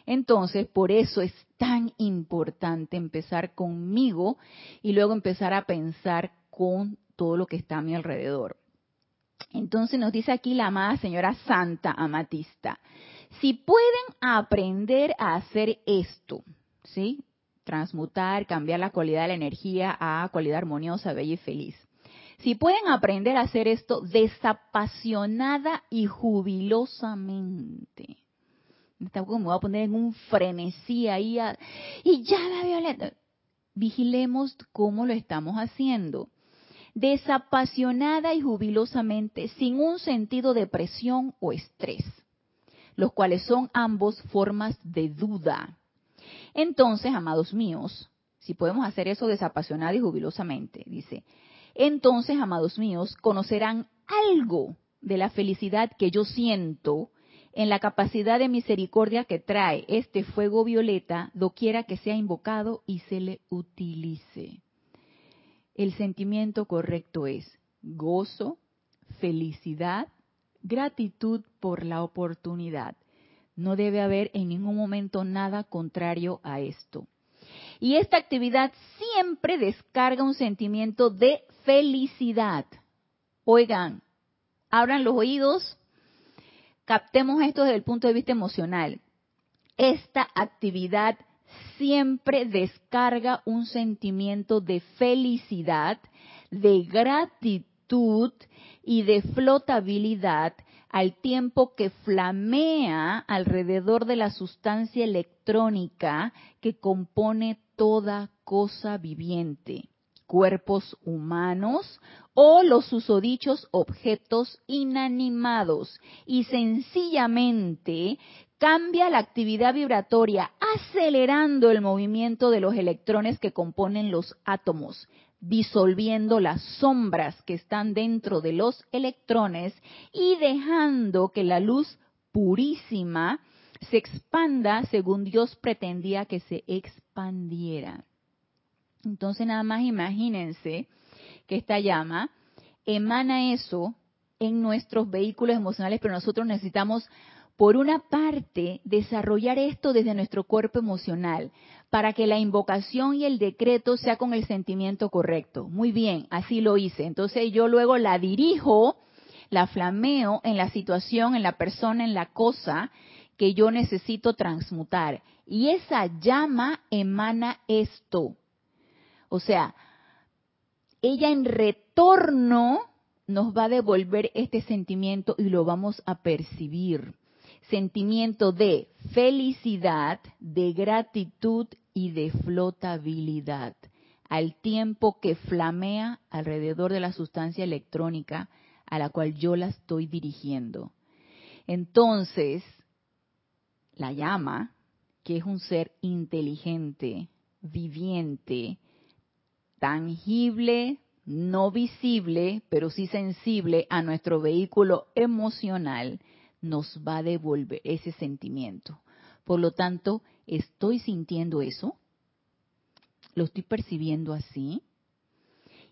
A: Entonces, por eso es tan importante empezar conmigo y luego empezar a pensar con todo lo que está a mi alrededor. Entonces nos dice aquí la amada señora Santa Amatista, Si pueden aprender a hacer esto, ¿sí? Transmutar, cambiar la cualidad de la energía a cualidad armoniosa, bella y feliz. Si pueden aprender a hacer esto desapasionada y jubilosamente. Tampoco me voy a poner en un frenesí ahí y ya la violeta. Vigilemos cómo lo estamos haciendo desapasionada y jubilosamente, sin un sentido de presión o estrés, los cuales son ambos formas de duda. Entonces, amados míos, si podemos hacer eso desapasionada y jubilosamente, dice, entonces, amados míos, conocerán algo de la felicidad que yo siento en la capacidad de misericordia que trae este fuego violeta, doquiera que sea invocado y se le utilice el sentimiento correcto es gozo, felicidad, gratitud por la oportunidad. No debe haber en ningún momento nada contrario a esto. Y esta actividad siempre descarga un sentimiento de felicidad. Oigan, abran los oídos, captemos esto desde el punto de vista emocional. Esta actividad siempre descarga un sentimiento de felicidad, de gratitud y de flotabilidad al tiempo que flamea alrededor de la sustancia electrónica que compone toda cosa viviente, cuerpos humanos o los susodichos objetos inanimados, y sencillamente cambia la actividad vibratoria, acelerando el movimiento de los electrones que componen los átomos, disolviendo las sombras que están dentro de los electrones y dejando que la luz purísima se expanda según Dios pretendía que se expandiera. Entonces nada más imagínense que esta llama emana eso en nuestros vehículos emocionales, pero nosotros necesitamos por una parte, desarrollar esto desde nuestro cuerpo emocional, para que la invocación y el decreto sea con el sentimiento correcto. Muy bien, así lo hice. Entonces yo luego la dirijo, la flameo en la situación, en la persona, en la cosa que yo necesito transmutar. Y esa llama emana esto. O sea, ella en retorno nos va a devolver este sentimiento y lo vamos a percibir sentimiento de felicidad, de gratitud y de flotabilidad, al tiempo que flamea alrededor de la sustancia electrónica a la cual yo la estoy dirigiendo. Entonces, la llama, que es un ser inteligente, viviente, tangible, no visible, pero sí sensible a nuestro vehículo emocional, nos va a devolver ese sentimiento. Por lo tanto, estoy sintiendo eso, lo estoy percibiendo así,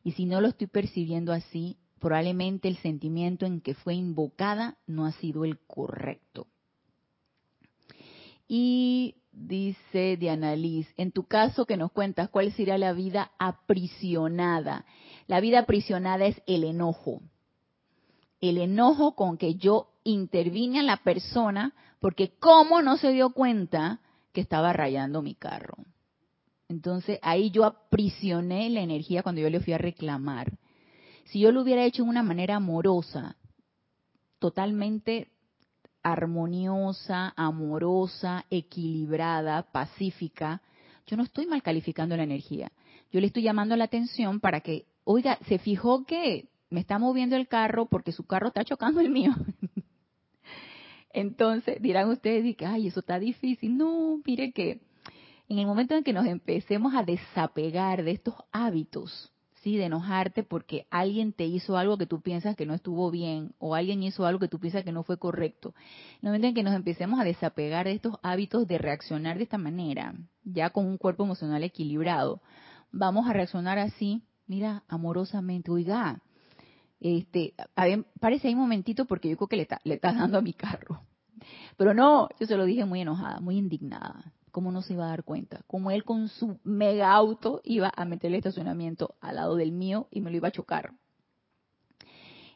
A: y si no lo estoy percibiendo así, probablemente el sentimiento en que fue invocada no ha sido el correcto. Y dice Diana Liz, en tu caso que nos cuentas, ¿cuál sería la vida aprisionada? La vida aprisionada es el enojo. El enojo con que yo intervine a la persona porque cómo no se dio cuenta que estaba rayando mi carro. Entonces ahí yo aprisioné la energía cuando yo le fui a reclamar. Si yo lo hubiera hecho de una manera amorosa, totalmente armoniosa, amorosa, equilibrada, pacífica, yo no estoy mal calificando la energía. Yo le estoy llamando la atención para que, oiga, se fijó que me está moviendo el carro porque su carro está chocando el mío. Entonces dirán ustedes, que, ay, eso está difícil. No, mire que en el momento en que nos empecemos a desapegar de estos hábitos, ¿sí? De enojarte porque alguien te hizo algo que tú piensas que no estuvo bien o alguien hizo algo que tú piensas que no fue correcto. En el momento en que nos empecemos a desapegar de estos hábitos de reaccionar de esta manera, ya con un cuerpo emocional equilibrado, vamos a reaccionar así, mira, amorosamente, oiga, este, parece ahí un momentito porque yo creo que le, le estás dando a mi carro. Pero no, yo se lo dije muy enojada, muy indignada. ¿Cómo no se iba a dar cuenta? Como él con su mega auto iba a meter el estacionamiento al lado del mío y me lo iba a chocar.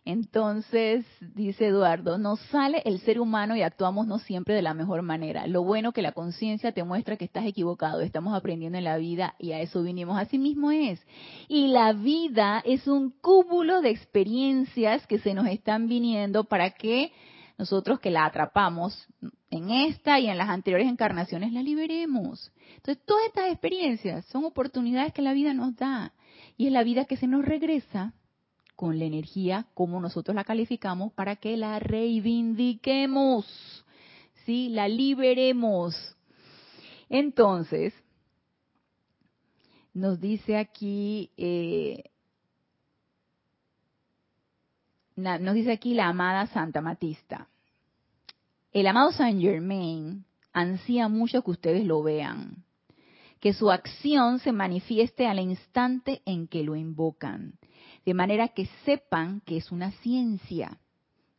A: Entonces, dice Eduardo, nos sale el ser humano y actuamos no siempre de la mejor manera. Lo bueno que la conciencia te muestra que estás equivocado, estamos aprendiendo en la vida y a eso vinimos. Así mismo es. Y la vida es un cúmulo de experiencias que se nos están viniendo para que nosotros que la atrapamos en esta y en las anteriores encarnaciones la liberemos. Entonces, todas estas experiencias son oportunidades que la vida nos da y es la vida que se nos regresa con la energía como nosotros la calificamos para que la reivindiquemos, ¿sí? La liberemos. Entonces, nos dice aquí, eh, nos dice aquí la amada Santa Matista. El amado Saint Germain ansía mucho que ustedes lo vean, que su acción se manifieste al instante en que lo invocan de manera que sepan que es una ciencia.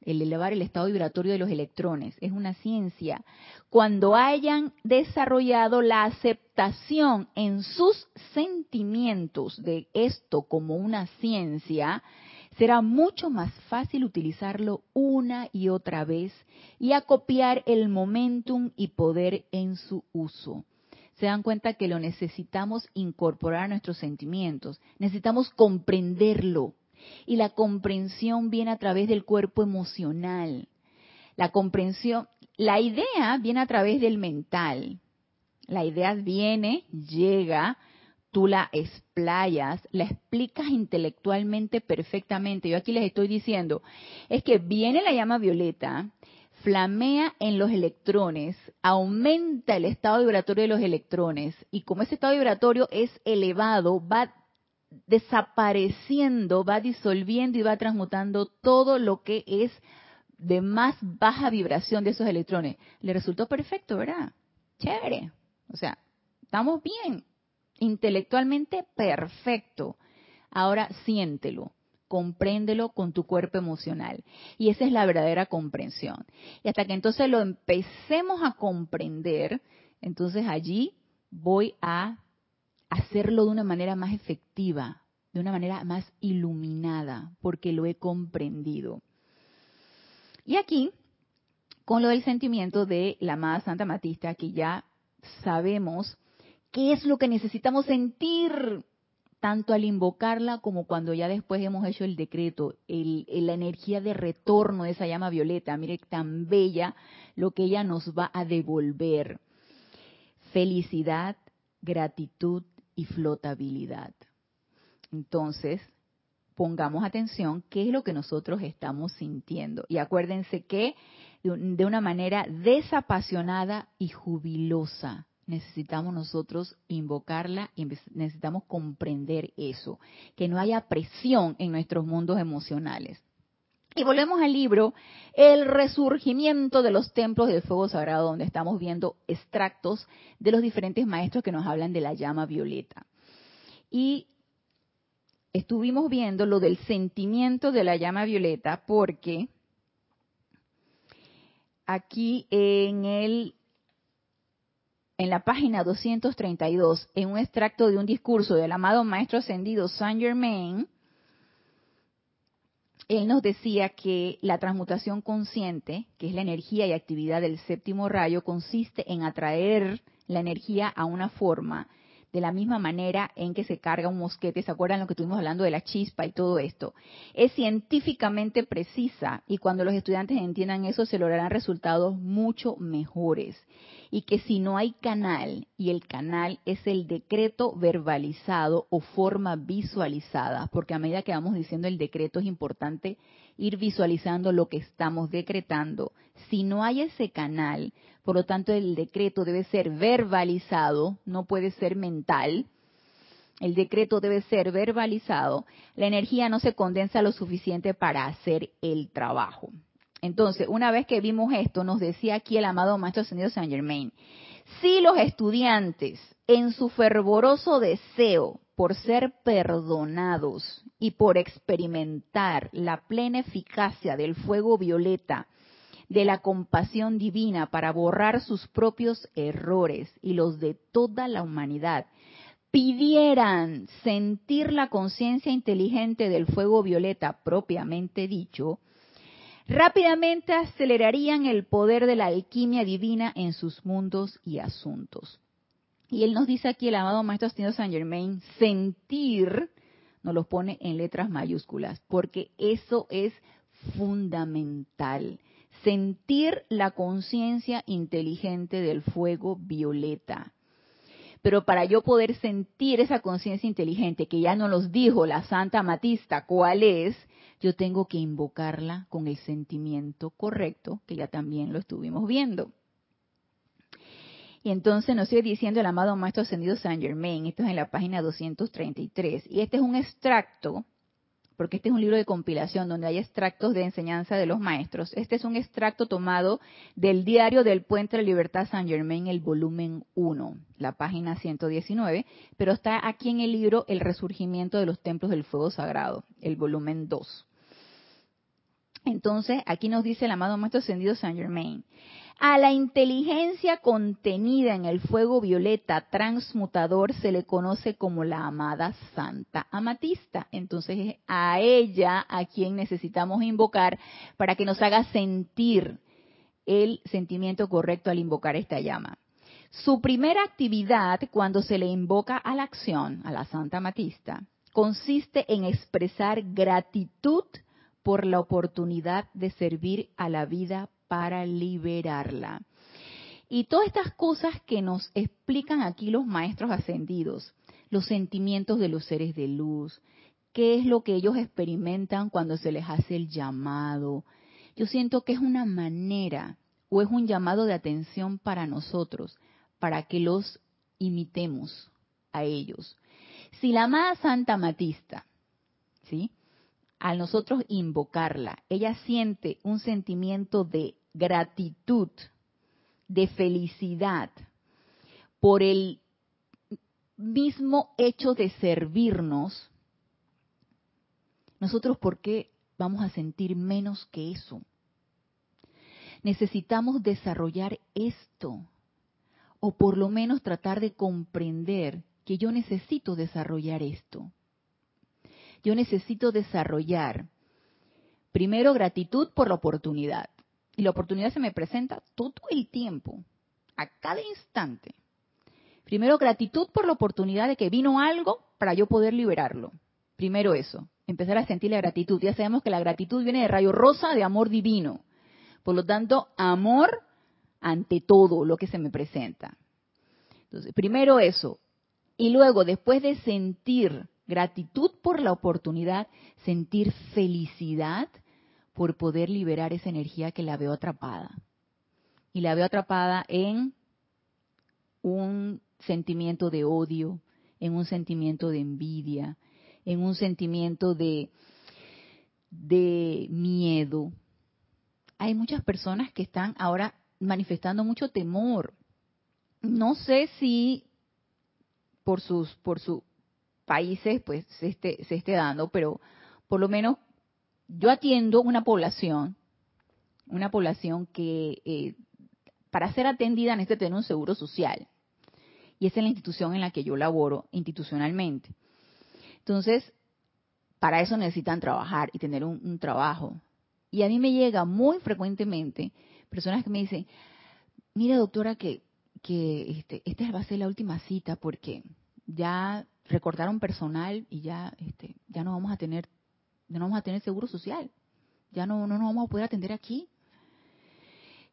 A: El elevar el estado vibratorio de los electrones es una ciencia. Cuando hayan desarrollado la aceptación en sus sentimientos de esto como una ciencia, será mucho más fácil utilizarlo una y otra vez y acopiar el momentum y poder en su uso se dan cuenta que lo necesitamos incorporar a nuestros sentimientos, necesitamos comprenderlo. Y la comprensión viene a través del cuerpo emocional. La comprensión, la idea viene a través del mental. La idea viene, llega, tú la explayas, la explicas intelectualmente perfectamente. Yo aquí les estoy diciendo, es que viene la llama violeta, flamea en los electrones, aumenta el estado vibratorio de los electrones y como ese estado vibratorio es elevado, va desapareciendo, va disolviendo y va transmutando todo lo que es de más baja vibración de esos electrones. Le resultó perfecto, ¿verdad? Chévere. O sea, estamos bien. Intelectualmente perfecto. Ahora siéntelo compréndelo con tu cuerpo emocional. Y esa es la verdadera comprensión. Y hasta que entonces lo empecemos a comprender, entonces allí voy a hacerlo de una manera más efectiva, de una manera más iluminada, porque lo he comprendido. Y aquí, con lo del sentimiento de la amada Santa Matista, que ya sabemos qué es lo que necesitamos sentir tanto al invocarla como cuando ya después hemos hecho el decreto, la energía de retorno de esa llama violeta, mire tan bella lo que ella nos va a devolver. Felicidad, gratitud y flotabilidad. Entonces, pongamos atención qué es lo que nosotros estamos sintiendo. Y acuérdense que de una manera desapasionada y jubilosa necesitamos nosotros invocarla y necesitamos comprender eso, que no haya presión en nuestros mundos emocionales. Y volvemos al libro El resurgimiento de los templos del fuego sagrado, donde estamos viendo extractos de los diferentes maestros que nos hablan de la llama violeta. Y estuvimos viendo lo del sentimiento de la llama violeta porque aquí en el en la página 232, en un extracto de un discurso del amado Maestro Ascendido Saint Germain, él nos decía que la transmutación consciente, que es la energía y actividad del séptimo rayo, consiste en atraer la energía a una forma de la misma manera en que se carga un mosquete, ¿se acuerdan lo que estuvimos hablando de la chispa y todo esto? Es científicamente precisa y cuando los estudiantes entiendan eso se lograrán resultados mucho mejores y que si no hay canal, y el canal es el decreto verbalizado o forma visualizada, porque a medida que vamos diciendo el decreto es importante ir visualizando lo que estamos decretando. Si no hay ese canal, por lo tanto el decreto debe ser verbalizado, no puede ser mental, el decreto debe ser verbalizado, la energía no se condensa lo suficiente para hacer el trabajo. Entonces, una vez que vimos esto, nos decía aquí el amado Maestro Ascendido Saint Germain, si los estudiantes en su fervoroso deseo por ser perdonados y por experimentar la plena eficacia del fuego violeta, de la compasión divina para borrar sus propios errores y los de toda la humanidad, pidieran sentir la conciencia inteligente del fuego violeta propiamente dicho, rápidamente acelerarían el poder de la alquimia divina en sus mundos y asuntos. Y él nos dice aquí, el amado Maestro Ascendido Saint Germain, sentir, nos lo pone en letras mayúsculas, porque eso es fundamental. Sentir la conciencia inteligente del fuego violeta. Pero para yo poder sentir esa conciencia inteligente, que ya nos dijo la Santa Matista, cuál es, yo tengo que invocarla con el sentimiento correcto, que ya también lo estuvimos viendo. Y entonces nos sigue diciendo el amado Maestro Ascendido Saint Germain, esto es en la página 233, y este es un extracto, porque este es un libro de compilación donde hay extractos de enseñanza de los maestros. Este es un extracto tomado del diario del Puente de la Libertad Saint Germain, el volumen 1, la página 119, pero está aquí en el libro El Resurgimiento de los Templos del Fuego Sagrado, el volumen 2. Entonces, aquí nos dice el amado Maestro Ascendido Saint Germain, a la inteligencia contenida en el fuego violeta transmutador se le conoce como la amada Santa Amatista. Entonces es a ella a quien necesitamos invocar para que nos haga sentir el sentimiento correcto al invocar esta llama. Su primera actividad cuando se le invoca a la acción, a la Santa Amatista, consiste en expresar gratitud por la oportunidad de servir a la vida para liberarla. Y todas estas cosas que nos explican aquí los maestros ascendidos, los sentimientos de los seres de luz, qué es lo que ellos experimentan cuando se les hace el llamado. Yo siento que es una manera o es un llamado de atención para nosotros, para que los imitemos a ellos. Si la amada Santa Matista, ¿sí? Al nosotros invocarla, ella siente un sentimiento de gratitud, de felicidad por el mismo hecho de servirnos, nosotros por qué vamos a sentir menos que eso? Necesitamos desarrollar esto, o por lo menos tratar de comprender que yo necesito desarrollar esto. Yo necesito desarrollar primero gratitud por la oportunidad. Y la oportunidad se me presenta todo el tiempo, a cada instante. Primero, gratitud por la oportunidad de que vino algo para yo poder liberarlo. Primero eso, empezar a sentir la gratitud. Ya sabemos que la gratitud viene de rayo rosa de amor divino. Por lo tanto, amor ante todo lo que se me presenta. Entonces, primero eso. Y luego, después de sentir gratitud por la oportunidad, sentir felicidad por poder liberar esa energía que la veo atrapada. Y la veo atrapada en un sentimiento de odio, en un sentimiento de envidia, en un sentimiento de, de miedo. Hay muchas personas que están ahora manifestando mucho temor. No sé si por sus por sus países pues se esté, se esté dando, pero por lo menos yo atiendo una población, una población que eh, para ser atendida necesita tener un seguro social. Y esa es la institución en la que yo laboro institucionalmente. Entonces, para eso necesitan trabajar y tener un, trabajo. Y a mí me llega muy frecuentemente personas que me dicen, mira doctora que, que este, esta va a ser la última cita porque ya recortaron personal y ya, este, ya no vamos a tener ya no vamos a tener seguro social, ya no, no nos vamos a poder atender aquí.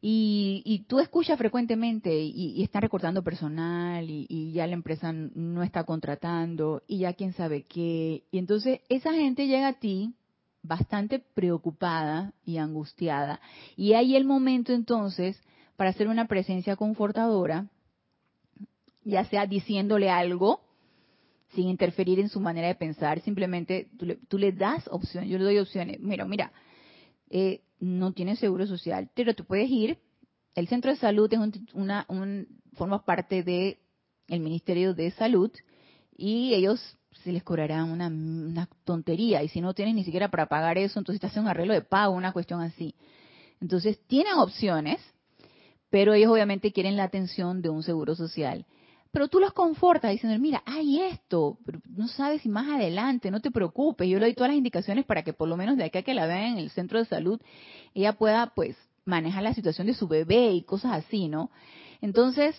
A: Y, tú escuchas frecuentemente y, están recortando personal y, y, ya la empresa no está contratando y ya quién sabe qué. Y entonces esa gente llega a ti bastante preocupada y angustiada. Y hay el momento entonces para hacer una presencia confortadora, ya sea diciéndole algo sin interferir en su manera de pensar, simplemente tú le, das opciones, yo le doy opciones. Mira, mira, eh, no tienes seguro social, pero tú puedes ir. El centro de salud es una, un, forma parte de Ministerio de Salud y ellos se les cobrará una, una, tontería y si no tienes ni siquiera para pagar eso, entonces te hacen un arreglo de pago, una cuestión así. Entonces tienen opciones, pero ellos obviamente quieren la atención de un seguro social pero tú los confortas diciendo, mira, hay esto, pero no sabes si más adelante, no te preocupes, yo le doy todas las indicaciones para que por lo menos de acá que la vean en el centro de salud, ella pueda pues manejar la situación de su bebé y cosas así, ¿no? Entonces,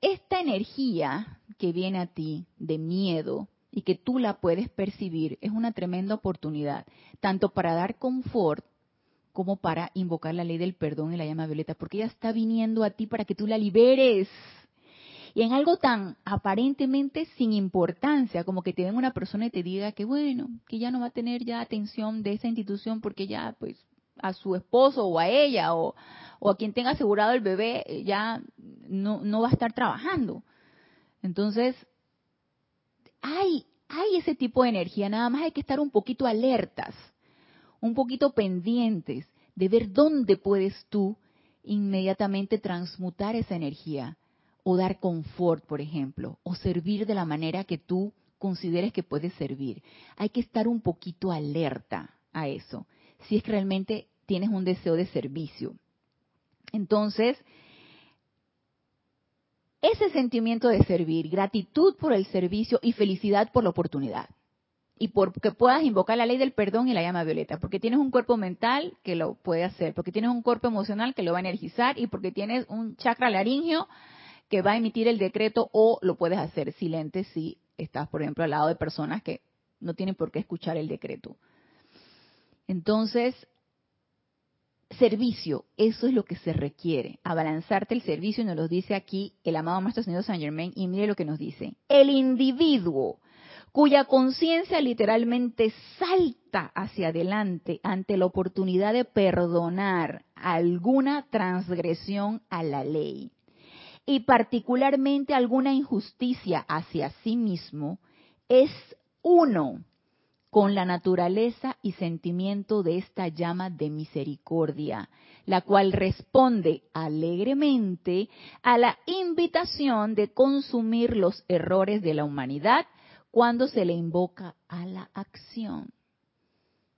A: esta energía que viene a ti de miedo y que tú la puedes percibir es una tremenda oportunidad, tanto para dar confort como para invocar la ley del perdón y la llama violeta, porque ella está viniendo a ti para que tú la liberes. Y en algo tan aparentemente sin importancia, como que te venga una persona y te diga que bueno, que ya no va a tener ya atención de esa institución porque ya pues a su esposo o a ella o, o a quien tenga asegurado el bebé ya no, no va a estar trabajando. Entonces, hay, hay ese tipo de energía, nada más hay que estar un poquito alertas un poquito pendientes de ver dónde puedes tú inmediatamente transmutar esa energía o dar confort, por ejemplo, o servir de la manera que tú consideres que puedes servir. Hay que estar un poquito alerta a eso, si es que realmente tienes un deseo de servicio. Entonces, ese sentimiento de servir, gratitud por el servicio y felicidad por la oportunidad y porque puedas invocar la ley del perdón y la llama violeta, porque tienes un cuerpo mental que lo puede hacer, porque tienes un cuerpo emocional que lo va a energizar y porque tienes un chakra laringio que va a emitir el decreto o lo puedes hacer silente si estás, por ejemplo, al lado de personas que no tienen por qué escuchar el decreto. Entonces, servicio, eso es lo que se requiere, abalanzarte el servicio, y nos lo dice aquí el amado Maestro Señor Saint Germain, y mire lo que nos dice, el individuo cuya conciencia literalmente salta hacia adelante ante la oportunidad de perdonar alguna transgresión a la ley. Y particularmente alguna injusticia hacia sí mismo, es uno con la naturaleza y sentimiento de esta llama de misericordia, la cual responde alegremente a la invitación de consumir los errores de la humanidad cuando se le invoca a la acción.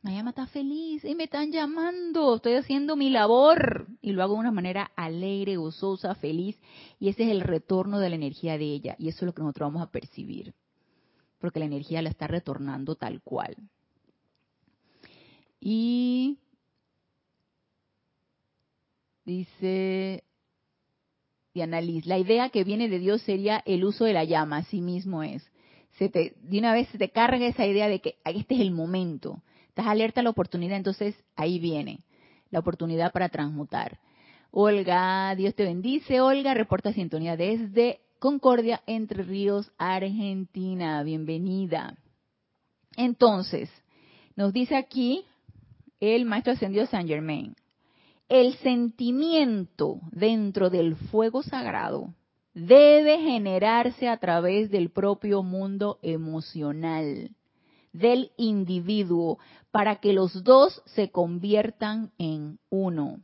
A: La llama está feliz y me están llamando, estoy haciendo mi labor. Y lo hago de una manera alegre, gozosa, feliz. Y ese es el retorno de la energía de ella. Y eso es lo que nosotros vamos a percibir, porque la energía la está retornando tal cual. Y dice Diana Liz, la idea que viene de Dios sería el uso de la llama, así mismo es de una vez se te carga esa idea de que este es el momento, estás alerta a la oportunidad, entonces ahí viene la oportunidad para transmutar. Olga, Dios te bendice. Olga, reporta sintonía desde Concordia, Entre Ríos, Argentina. Bienvenida. Entonces, nos dice aquí el maestro ascendido Saint Germain, el sentimiento dentro del fuego sagrado debe generarse a través del propio mundo emocional del individuo para que los dos se conviertan en uno.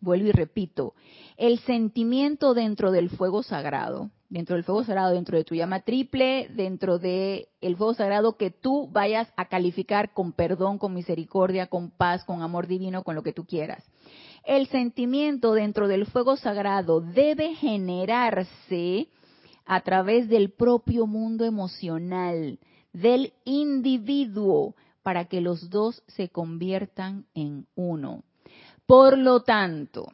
A: Vuelvo y repito, el sentimiento dentro del fuego sagrado, dentro del fuego sagrado, dentro de tu llama triple, dentro de el fuego sagrado que tú vayas a calificar con perdón, con misericordia, con paz, con amor divino, con lo que tú quieras el sentimiento dentro del fuego sagrado debe generarse a través del propio mundo emocional, del individuo, para que los dos se conviertan en uno. Por lo tanto,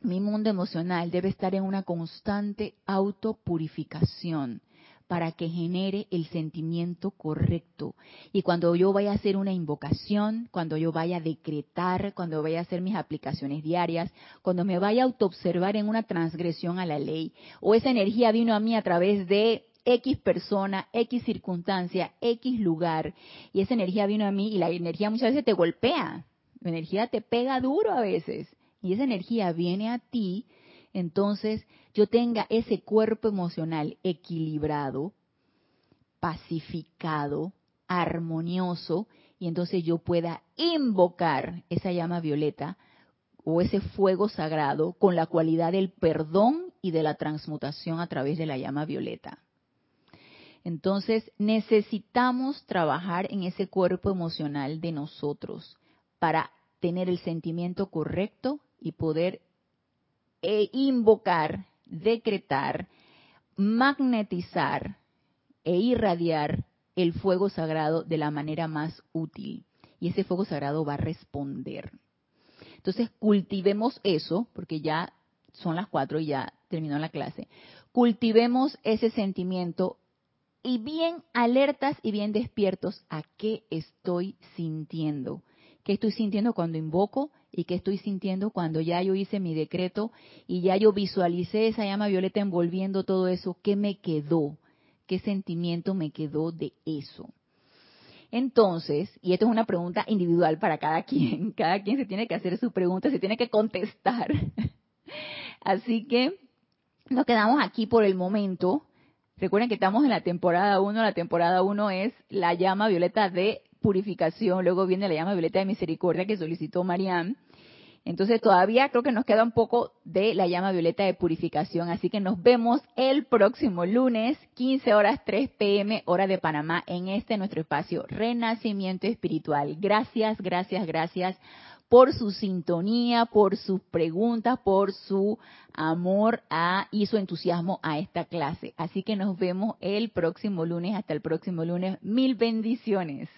A: mi mundo emocional debe estar en una constante autopurificación para que genere el sentimiento correcto. Y cuando yo vaya a hacer una invocación, cuando yo vaya a decretar, cuando vaya a hacer mis aplicaciones diarias, cuando me vaya a autoobservar en una transgresión a la ley, o esa energía vino a mí a través de X persona, X circunstancia, X lugar, y esa energía vino a mí y la energía muchas veces te golpea, la energía te pega duro a veces, y esa energía viene a ti entonces yo tenga ese cuerpo emocional equilibrado, pacificado, armonioso, y entonces yo pueda invocar esa llama violeta o ese fuego sagrado con la cualidad del perdón y de la transmutación a través de la llama violeta. Entonces necesitamos trabajar en ese cuerpo emocional de nosotros para tener el sentimiento correcto y poder e invocar decretar, magnetizar e irradiar el fuego sagrado de la manera más útil. Y ese fuego sagrado va a responder. Entonces cultivemos eso, porque ya son las cuatro y ya terminó la clase. Cultivemos ese sentimiento y bien alertas y bien despiertos a qué estoy sintiendo. ¿Qué estoy sintiendo cuando invoco? ¿Y qué estoy sintiendo cuando ya yo hice mi decreto y ya yo visualicé esa llama violeta envolviendo todo eso? ¿Qué me quedó? ¿Qué sentimiento me quedó de eso? Entonces, y esto es una pregunta individual para cada quien, cada quien se tiene que hacer su pregunta, se tiene que contestar. Así que nos quedamos aquí por el momento. Recuerden que estamos en la temporada 1, la temporada 1 es la llama violeta de purificación, luego viene la llama violeta de misericordia que solicitó Marianne. Entonces todavía creo que nos queda un poco de la llama violeta de purificación, así que nos vemos el próximo lunes, 15 horas 3 pm, hora de Panamá, en este nuestro espacio Renacimiento Espiritual. Gracias, gracias, gracias por su sintonía, por sus preguntas, por su amor a, y su entusiasmo a esta clase. Así que nos vemos el próximo lunes. Hasta el próximo lunes. Mil bendiciones.